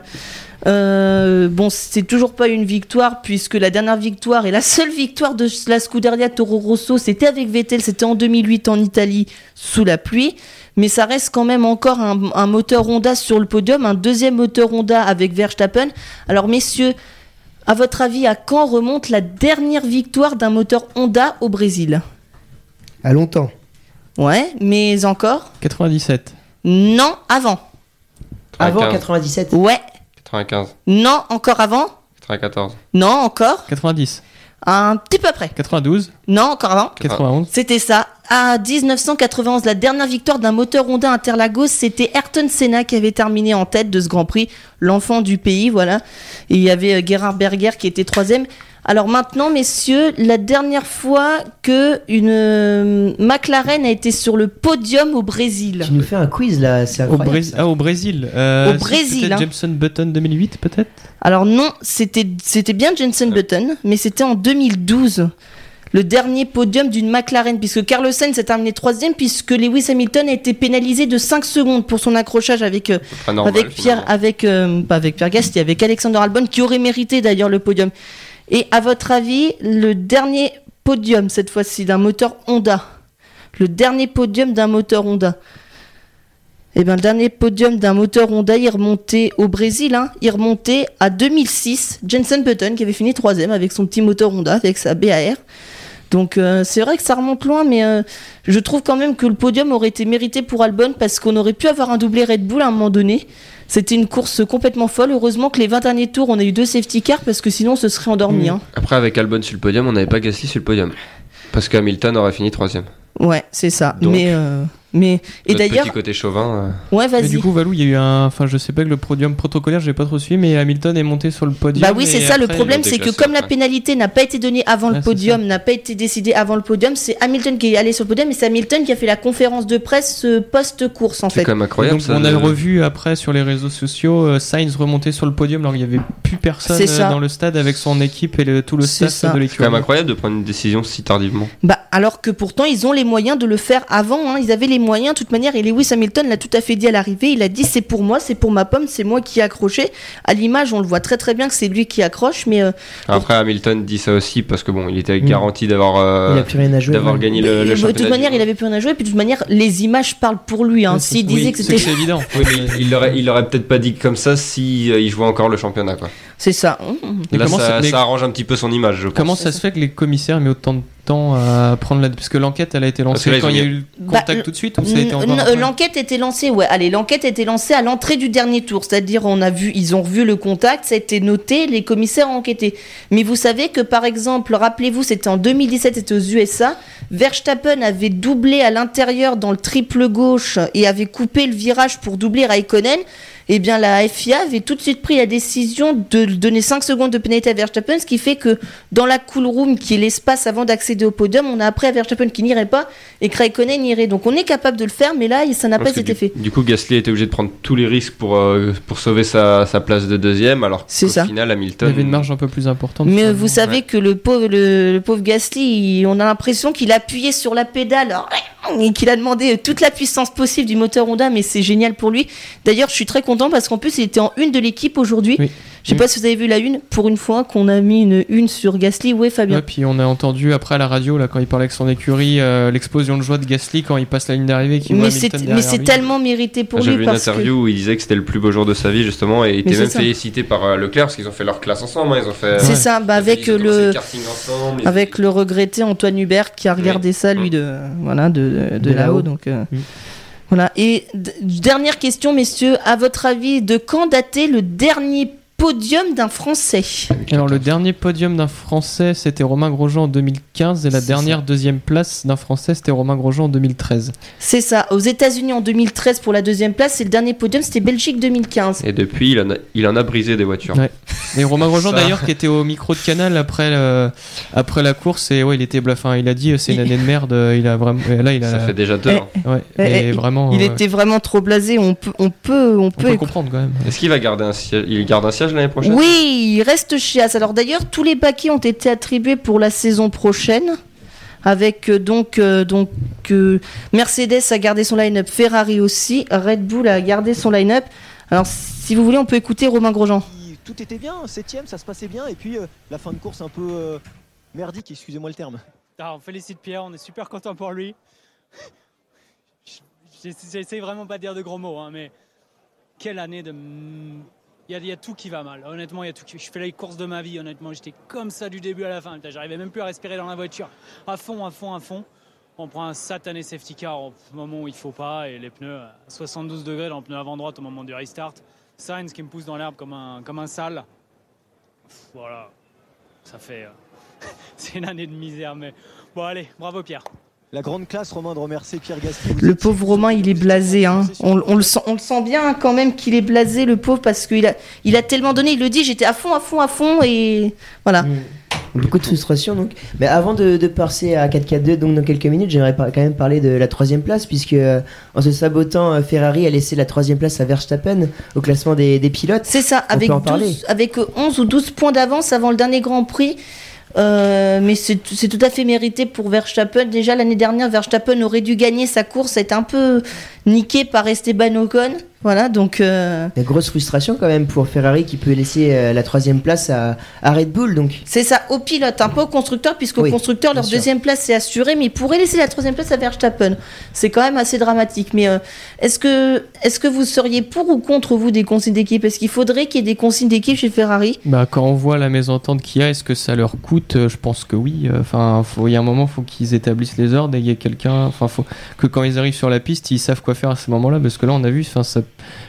Euh, bon, c'est toujours pas une victoire puisque la dernière victoire et la seule victoire de la Scuderia Toro Rosso, c'était avec Vettel, c'était en 2008 en Italie sous la pluie. Mais ça reste quand même encore un, un moteur Honda sur le podium, un deuxième moteur Honda avec Verstappen. Alors messieurs, à votre avis, à quand remonte la dernière victoire d'un moteur Honda au Brésil? À longtemps. Ouais, mais encore? 97. Non, avant. Avant 95, 97. Ouais. 95, Non, encore avant 94, Non, encore 90. Un petit peu après. 92. Non, encore avant 91. C'était ça. À 1991, la dernière victoire d'un moteur Honda Interlagos, c'était Ayrton Senna qui avait terminé en tête de ce Grand Prix, l'enfant du pays, voilà. Et il y avait euh, Gerhard Berger qui était troisième. Alors maintenant, messieurs, la dernière fois que une euh, McLaren a été sur le podium au Brésil. Tu nous fais un quiz là, c'est Au, incroyable. Ah, au Brésil. Euh, Au si, Brésil, peut-être hein. Jameson Button 2008, peut-être Alors non, c'était c'était bien Jensen Button, mais c'était en 2012. Le dernier podium d'une McLaren, puisque Carlos Sainz a terminé troisième, puisque Lewis Hamilton a été pénalisé de 5 secondes pour son accrochage avec, euh, normal. avec Pierre, finalement. avec, euh, pas avec Pierre Gasly, avec Alexander Albon, qui aurait mérité d'ailleurs le podium. Et à votre avis, le dernier podium, cette fois-ci, d'un moteur Honda, le dernier podium d'un moteur Honda, eh bien, le dernier podium d'un moteur Honda, il remontait au Brésil, hein, il remontait à 2006. Jensen Button qui avait fini troisième avec son petit moteur Honda, avec sa BAR. Donc euh, c'est vrai que ça remonte loin, mais euh, je trouve quand même que le podium aurait été mérité pour Albon parce qu'on aurait pu avoir un doublé Red Bull à un moment donné. C'était une course complètement folle. Heureusement que les 20 derniers tours, on a eu deux safety cars parce que sinon, ce serait endormi. Mm. hein. Après, avec Albon sur le podium, on n'avait pas Gasly sur le podium. Parce qu'Hamilton aurait fini troisième. Ouais, c'est ça. Donc, mais, euh, mais et d'ailleurs, petit côté chauvin. euh, ouais, Mais vas-y. du coup, Valou, il y a eu un. Enfin, je sais pas que le podium protocolaire, j'ai pas trop suivi, mais Hamilton est monté sur le podium. Bah oui, c'est ça le problème, c'est que comme la pénalité n'a pas été donnée avant Ah, le c'est podium, n'a pas été décidée avant le podium, c'est Hamilton qui est allé sur le podium et c'est Hamilton qui a fait la conférence de presse euh, post-course en C'est fait. quand même incroyable. donc, ça, on a de- revu après sur les réseaux sociaux euh, Sainz remonter sur le podium alors qu'il y avait plus personne C'est ça. dans le stade avec son équipe et le- tout le C'est staff ça. de C'est quand même incroyable de prendre une décision si tardivement. Bah alors que pourtant ils ont les moyens de le faire avant, hein. ils avaient les moyens de toute manière et Lewis Hamilton l'a tout à fait dit à l'arrivée, il a dit c'est pour moi, c'est pour ma pomme, c'est moi qui ai accroché. À l'image on le voit très très bien que c'est lui qui accroche, mais euh, Après, Hamilton dit ça aussi parce que bon, il était Mm. garanti d'avoir euh, d'avoir gagné le, mais, le euh, de championnat. toute manière il avait plus rien à jouer, puis de toute manière les images parlent pour lui. Hein. S'il disait Oui, que c'était, c'est évident. Oui, mais il- il aurait, il aurait peut-être pas dit comme ça si euh, il jouait encore le championnat quoi. C'est ça. Là, comment ça, ça- mais- ça arrange un petit peu son image, je pense. Comment ça se fait que les commissaires mettent autant de temps à prendre la. Parce que l'enquête, elle a été Parce que lancée là, quand il y a eu le Bah, contact tout de suite ou ça a été L'enquête était lancée, ouais. Allez, l'enquête était lancée à l'entrée du dernier tour, c'est-à-dire on a vu, ils ont revu le contact, ça a été noté, les commissaires ont enquêté. Mais vous savez que par exemple, rappelez-vous, c'était en 2017, c'était aux USA, Verstappen avait doublé à l'intérieur dans le triple gauche et avait coupé le virage pour doubler Raikkonen. Eh bien, la FIA avait tout de suite pris la décision de donner 5 secondes de pénalité à Verstappen, ce qui fait que dans la cool room, qui est l'espace avant d'accéder au podium, on a appris à Verstappen qui n'irait pas et Raikkonen irait. Donc on est capable de le faire, mais là, ça n'a pas été du, fait. du coup, Gasly était obligé de prendre tous les risques pour, euh, pour sauver sa, sa place de deuxième, alors C'est qu'au ça. final, Il y Hamilton. avait une marge un peu plus importante. Mais finalement. vous savez que le pauvre, le, le pauvre Gasly, il- on a l'impression qu'il a appuyé sur la pédale et qu'il a demandé toute la puissance possible du moteur Honda, mais c'est génial pour lui. D'ailleurs, je suis très content parce qu'en plus, il était en une de l'équipe aujourd'hui. Oui. Je sais pas si vous avez vu la une, pour une fois qu'on a mis une une sur Gasly. Ouais, Fabien. Ouais, puis on a entendu après à la radio, là, quand il parlait avec son écurie, euh, l'explosion de joie de Gasly quand il passe la ligne d'arrivée. mais c'est mais tellement mérité pour Ah, J'ai lui vu une que. interview où il disait que c'était le plus beau jour de sa vie, justement, et il était même ça. félicité par euh, Leclerc parce qu'ils ont fait leur classe ensemble. hein, ils ont fait. C'est Ouais. ça, bah avec le, ensemble, avec le regretté Antoine Hubert qui a regardé ça lui Mm. de voilà de, de, De là-haut là-haut. donc euh, Mm. Voilà. Et dernière question messieurs. À votre avis de quand datait le dernier podium d'un Français Alors le dernier podium d'un Français, c'était Romain Grosjean en 2015 et la dernière deuxième place d'un Français, c'était Romain Grosjean en 2013. C'est ça aux États-Unis en 2013 pour la deuxième place et le dernier podium c'était Belgique 2015 Et depuis, il en a, il en a brisé des voitures. Ouais. Et Romain (laughs) Grosjean d'ailleurs qui était au micro de Canal après après la course et ouais il était bluffant. Il a dit euh, c'est une année de merde. euh, Il a vraiment là il a Ça fait déjà deux. Hein. ouais Eh, eh, vraiment il euh, était vraiment trop blasé on peut on peut on on peut comprendre quand même. Est-ce qu'il va garder un siège Il garde un siège l'année prochaine Oui, il reste chez As. Alors d'ailleurs, tous les paquets ont été attribués pour la saison prochaine. Avec euh, donc, euh, donc euh, Mercedes a gardé son line-up, Ferrari aussi, Red Bull a gardé son line-up. Alors si vous voulez, on peut écouter Romain Grosjean. Tout était bien, septième, ça se passait bien, et puis euh, la fin de course un peu euh, merdique, excusez-moi le terme. Ah, on félicite Pierre, on est super content pour lui. J'essa- (laughs) J'essaie vraiment pas de dire de gros mots, hein, mais quelle année de. Il y, a, tout qui va mal. Honnêtement, il y a tout qui... Je fais les courses de ma vie, honnêtement. J'étais comme ça du début à la fin. J'arrivais même plus à respirer dans la voiture. À fond, à fond, à fond. On prend un satané safety car au moment où il faut pas et les pneus à 72 degrés dans le pneu avant droite au moment du restart. Sainz qui me pousse dans l'herbe comme un, comme un sale. Voilà. Ça fait. euh, (laughs) C'est une année de misère, mais bon, allez, bravo Pierre. La grande classe, Romain, de remercier Pierre Gasly. Le pauvre Romain, il est blasé. Hein. On, on le sent, on le sent bien quand même qu'il est blasé, le pauvre, parce qu'il a, il a tellement donné. Il le dit, j'étais à fond, à fond, à fond, et voilà. Beaucoup de frustration donc. Mais avant de, de passer à 4-4-2, donc dans quelques minutes, j'aimerais par- quand même parler de la troisième place, puisque euh, en se sabotant, euh, Ferrari a laissé la troisième place à Verstappen au classement des, des pilotes. C'est ça, On avec, peut en 12 parler. avec euh, 11 ou 12 points d'avance avant le dernier Grand Prix. Euh, mais c'est tout à fait mérité pour Verstappen. Déjà l'année dernière, Verstappen aurait dû gagner sa course, a été un peu niqué par Esteban Ocon. Voilà, donc euh, Il y a grosse frustration quand même pour Ferrari qui peut laisser euh, la troisième place à, à Red Bull. Donc c'est ça, au pilote, un peu au constructeur, puisqu'au Oui, constructeur, leur sûr. deuxième place c'est assuré, mais ils pourraient laisser la troisième place à Verstappen. C'est quand même assez dramatique. Mais euh, est-ce que, est que vous seriez pour ou contre vous des consignes d'équipe? Est-ce qu'il faudrait qu'il y ait des consignes d'équipe chez Ferrari? Bah, quand on voit la mésentente qu'il y a, est-ce que ça leur coûte? Euh, Je pense que oui. Enfin, faut- il y a un moment, faut qu'ils établissent les ordres et il y a quelqu'un. Enfin, faut que quand ils arrivent sur la piste, ils savent quoi faire à ce moment-là, parce que là, on a vu, enfin, ça,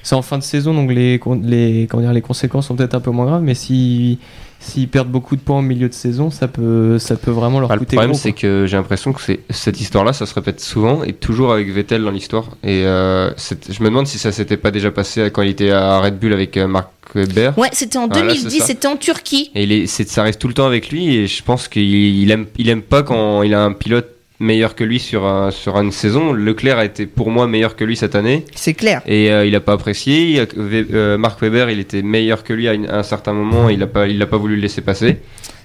c'est en fin de saison, donc les, les, comment dire, les conséquences sont peut-être un peu moins graves, mais si. S'ils perdent beaucoup de points au milieu de saison, ça peut, ça peut vraiment leur Bah, le coûter problème, gros, c'est que j'ai l'impression que c'est- cette histoire-là, ça se répète souvent et toujours avec Vettel dans l'histoire. Et euh, je me demande si ça s'était pas déjà passé quand il était à Red Bull avec euh, Mark Webber. Ouais, c'était en Voilà, 2010, c'est ça. c'était en Turquie. Et il est, c'est, ça reste tout le temps avec lui et je pense qu'il il aime, il aime pas quand il a un pilote meilleur que lui sur, un, sur une saison. Leclerc a été pour moi meilleur que lui cette année. C'est clair. Et euh, il a pas apprécié. A- Ve- euh, Mark Webber, il était meilleur que lui à, une- à un certain moment. Il a pas, il a pas voulu le laisser passer.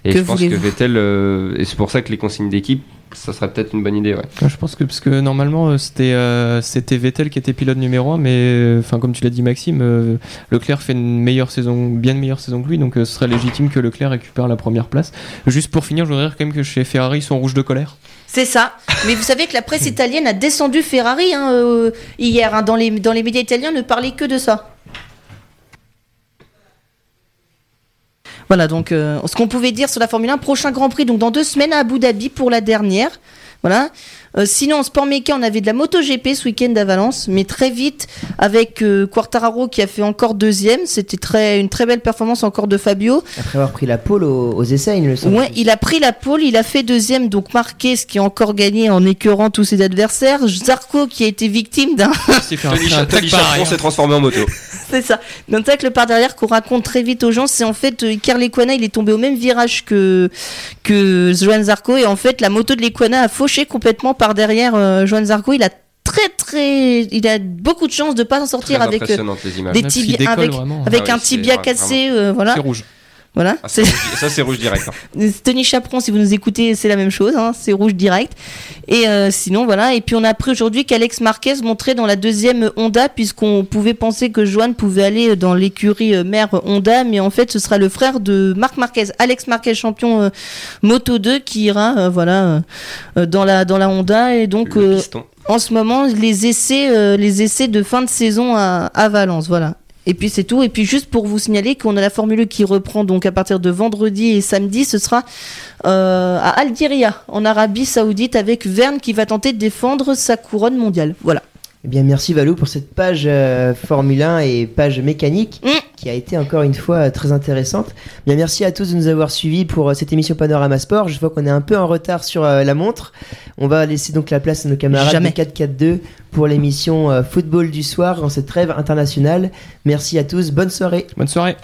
Et Que je pense que Vettel, euh, et c'est pour ça que les consignes d'équipe, ça serait peut-être une bonne idée. Ouais. Ouais, je pense que parce que normalement euh, c'était euh, c'était Vettel qui était pilote numéro 1 mais euh, enfin comme tu l'as dit Maxime euh, Leclerc fait une meilleure saison bien de meilleure saison que lui donc euh, ce serait légitime que Leclerc récupère la première place. Juste pour finir, je voudrais dire quand même que chez Ferrari ils sont rouges de colère. C'est ça. Mais vous savez que la presse (laughs) italienne a descendu Ferrari hein, euh, hier. hein. Dans, les, dans les médias italiens, ne parlait que de ça. Voilà, donc euh, ce qu'on pouvait dire sur la Formule 1, prochain Grand Prix, donc dans deux semaines à Abu Dhabi pour la dernière. Voilà. Euh, sinon, en sport méca, on avait de la MotoGP ce week-end à Valence, mais très vite avec euh, Quartararo qui a fait encore deuxième. C'était très, une très belle performance encore de Fabio. Après avoir pris la pole aux, aux essais, il semble. Ouais, il a pris la pole, il a fait deuxième, donc Marquez qui a encore gagné en écœurant tous ses adversaires. Zarco qui a été victime d'un Tony, Cha- Tony Chaperon s'est transformé en moto. (laughs) C'est ça. D'un tacle par derrière qu'on raconte très vite aux gens, c'est en fait euh, Iker Lequana, il est tombé au même virage que que Joan Zarco et en fait la moto de Lequana a fauché complètement par derrière euh, Joan Zarco. Il a très très, il a beaucoup de chance de pas s'en sortir Très avec euh, des tibias, avec avec Ah un tibia cassé, vraiment. euh, voilà. C'est rouge. Voilà. Ah, c'est ça, c'est rouge direct. hein. (laughs) Tony Chaperon, si vous nous écoutez, c'est la même chose, hein, c'est rouge direct. Et euh, sinon, voilà. Et puis on a appris aujourd'hui qu'Alex Marquez montrait dans la deuxième Honda, puisqu'on pouvait penser que Joan pouvait aller dans l'écurie euh, mère Honda, mais en fait, ce sera le frère de Marc Marquez, Alex Marquez, champion euh, Moto 2, qui ira, euh, voilà, euh, dans la dans la Honda. Et donc, euh, en ce moment, les essais, euh, les essais de fin de saison à, à Valence, voilà. Et puis c'est tout. Et puis juste pour vous signaler qu'on a la Formule 1 qui reprend donc à partir de vendredi et samedi, ce sera euh, à Aldiria, en Arabie Saoudite, avec Verne qui va tenter de défendre sa couronne mondiale. Voilà. Eh bien, merci Valou pour cette page euh, Formule 1 et page mécanique qui a été encore une fois euh, très intéressante. Bien, merci à tous de nous avoir suivis pour euh, cette émission Panorama Sport. Je vois qu'on est un peu en retard sur euh, la montre. On va laisser donc la place à nos camarades Jamais. de 4-4-2 pour l'émission euh, Football du soir en cette trêve internationale. Merci à tous. Bonne soirée. Bonne soirée.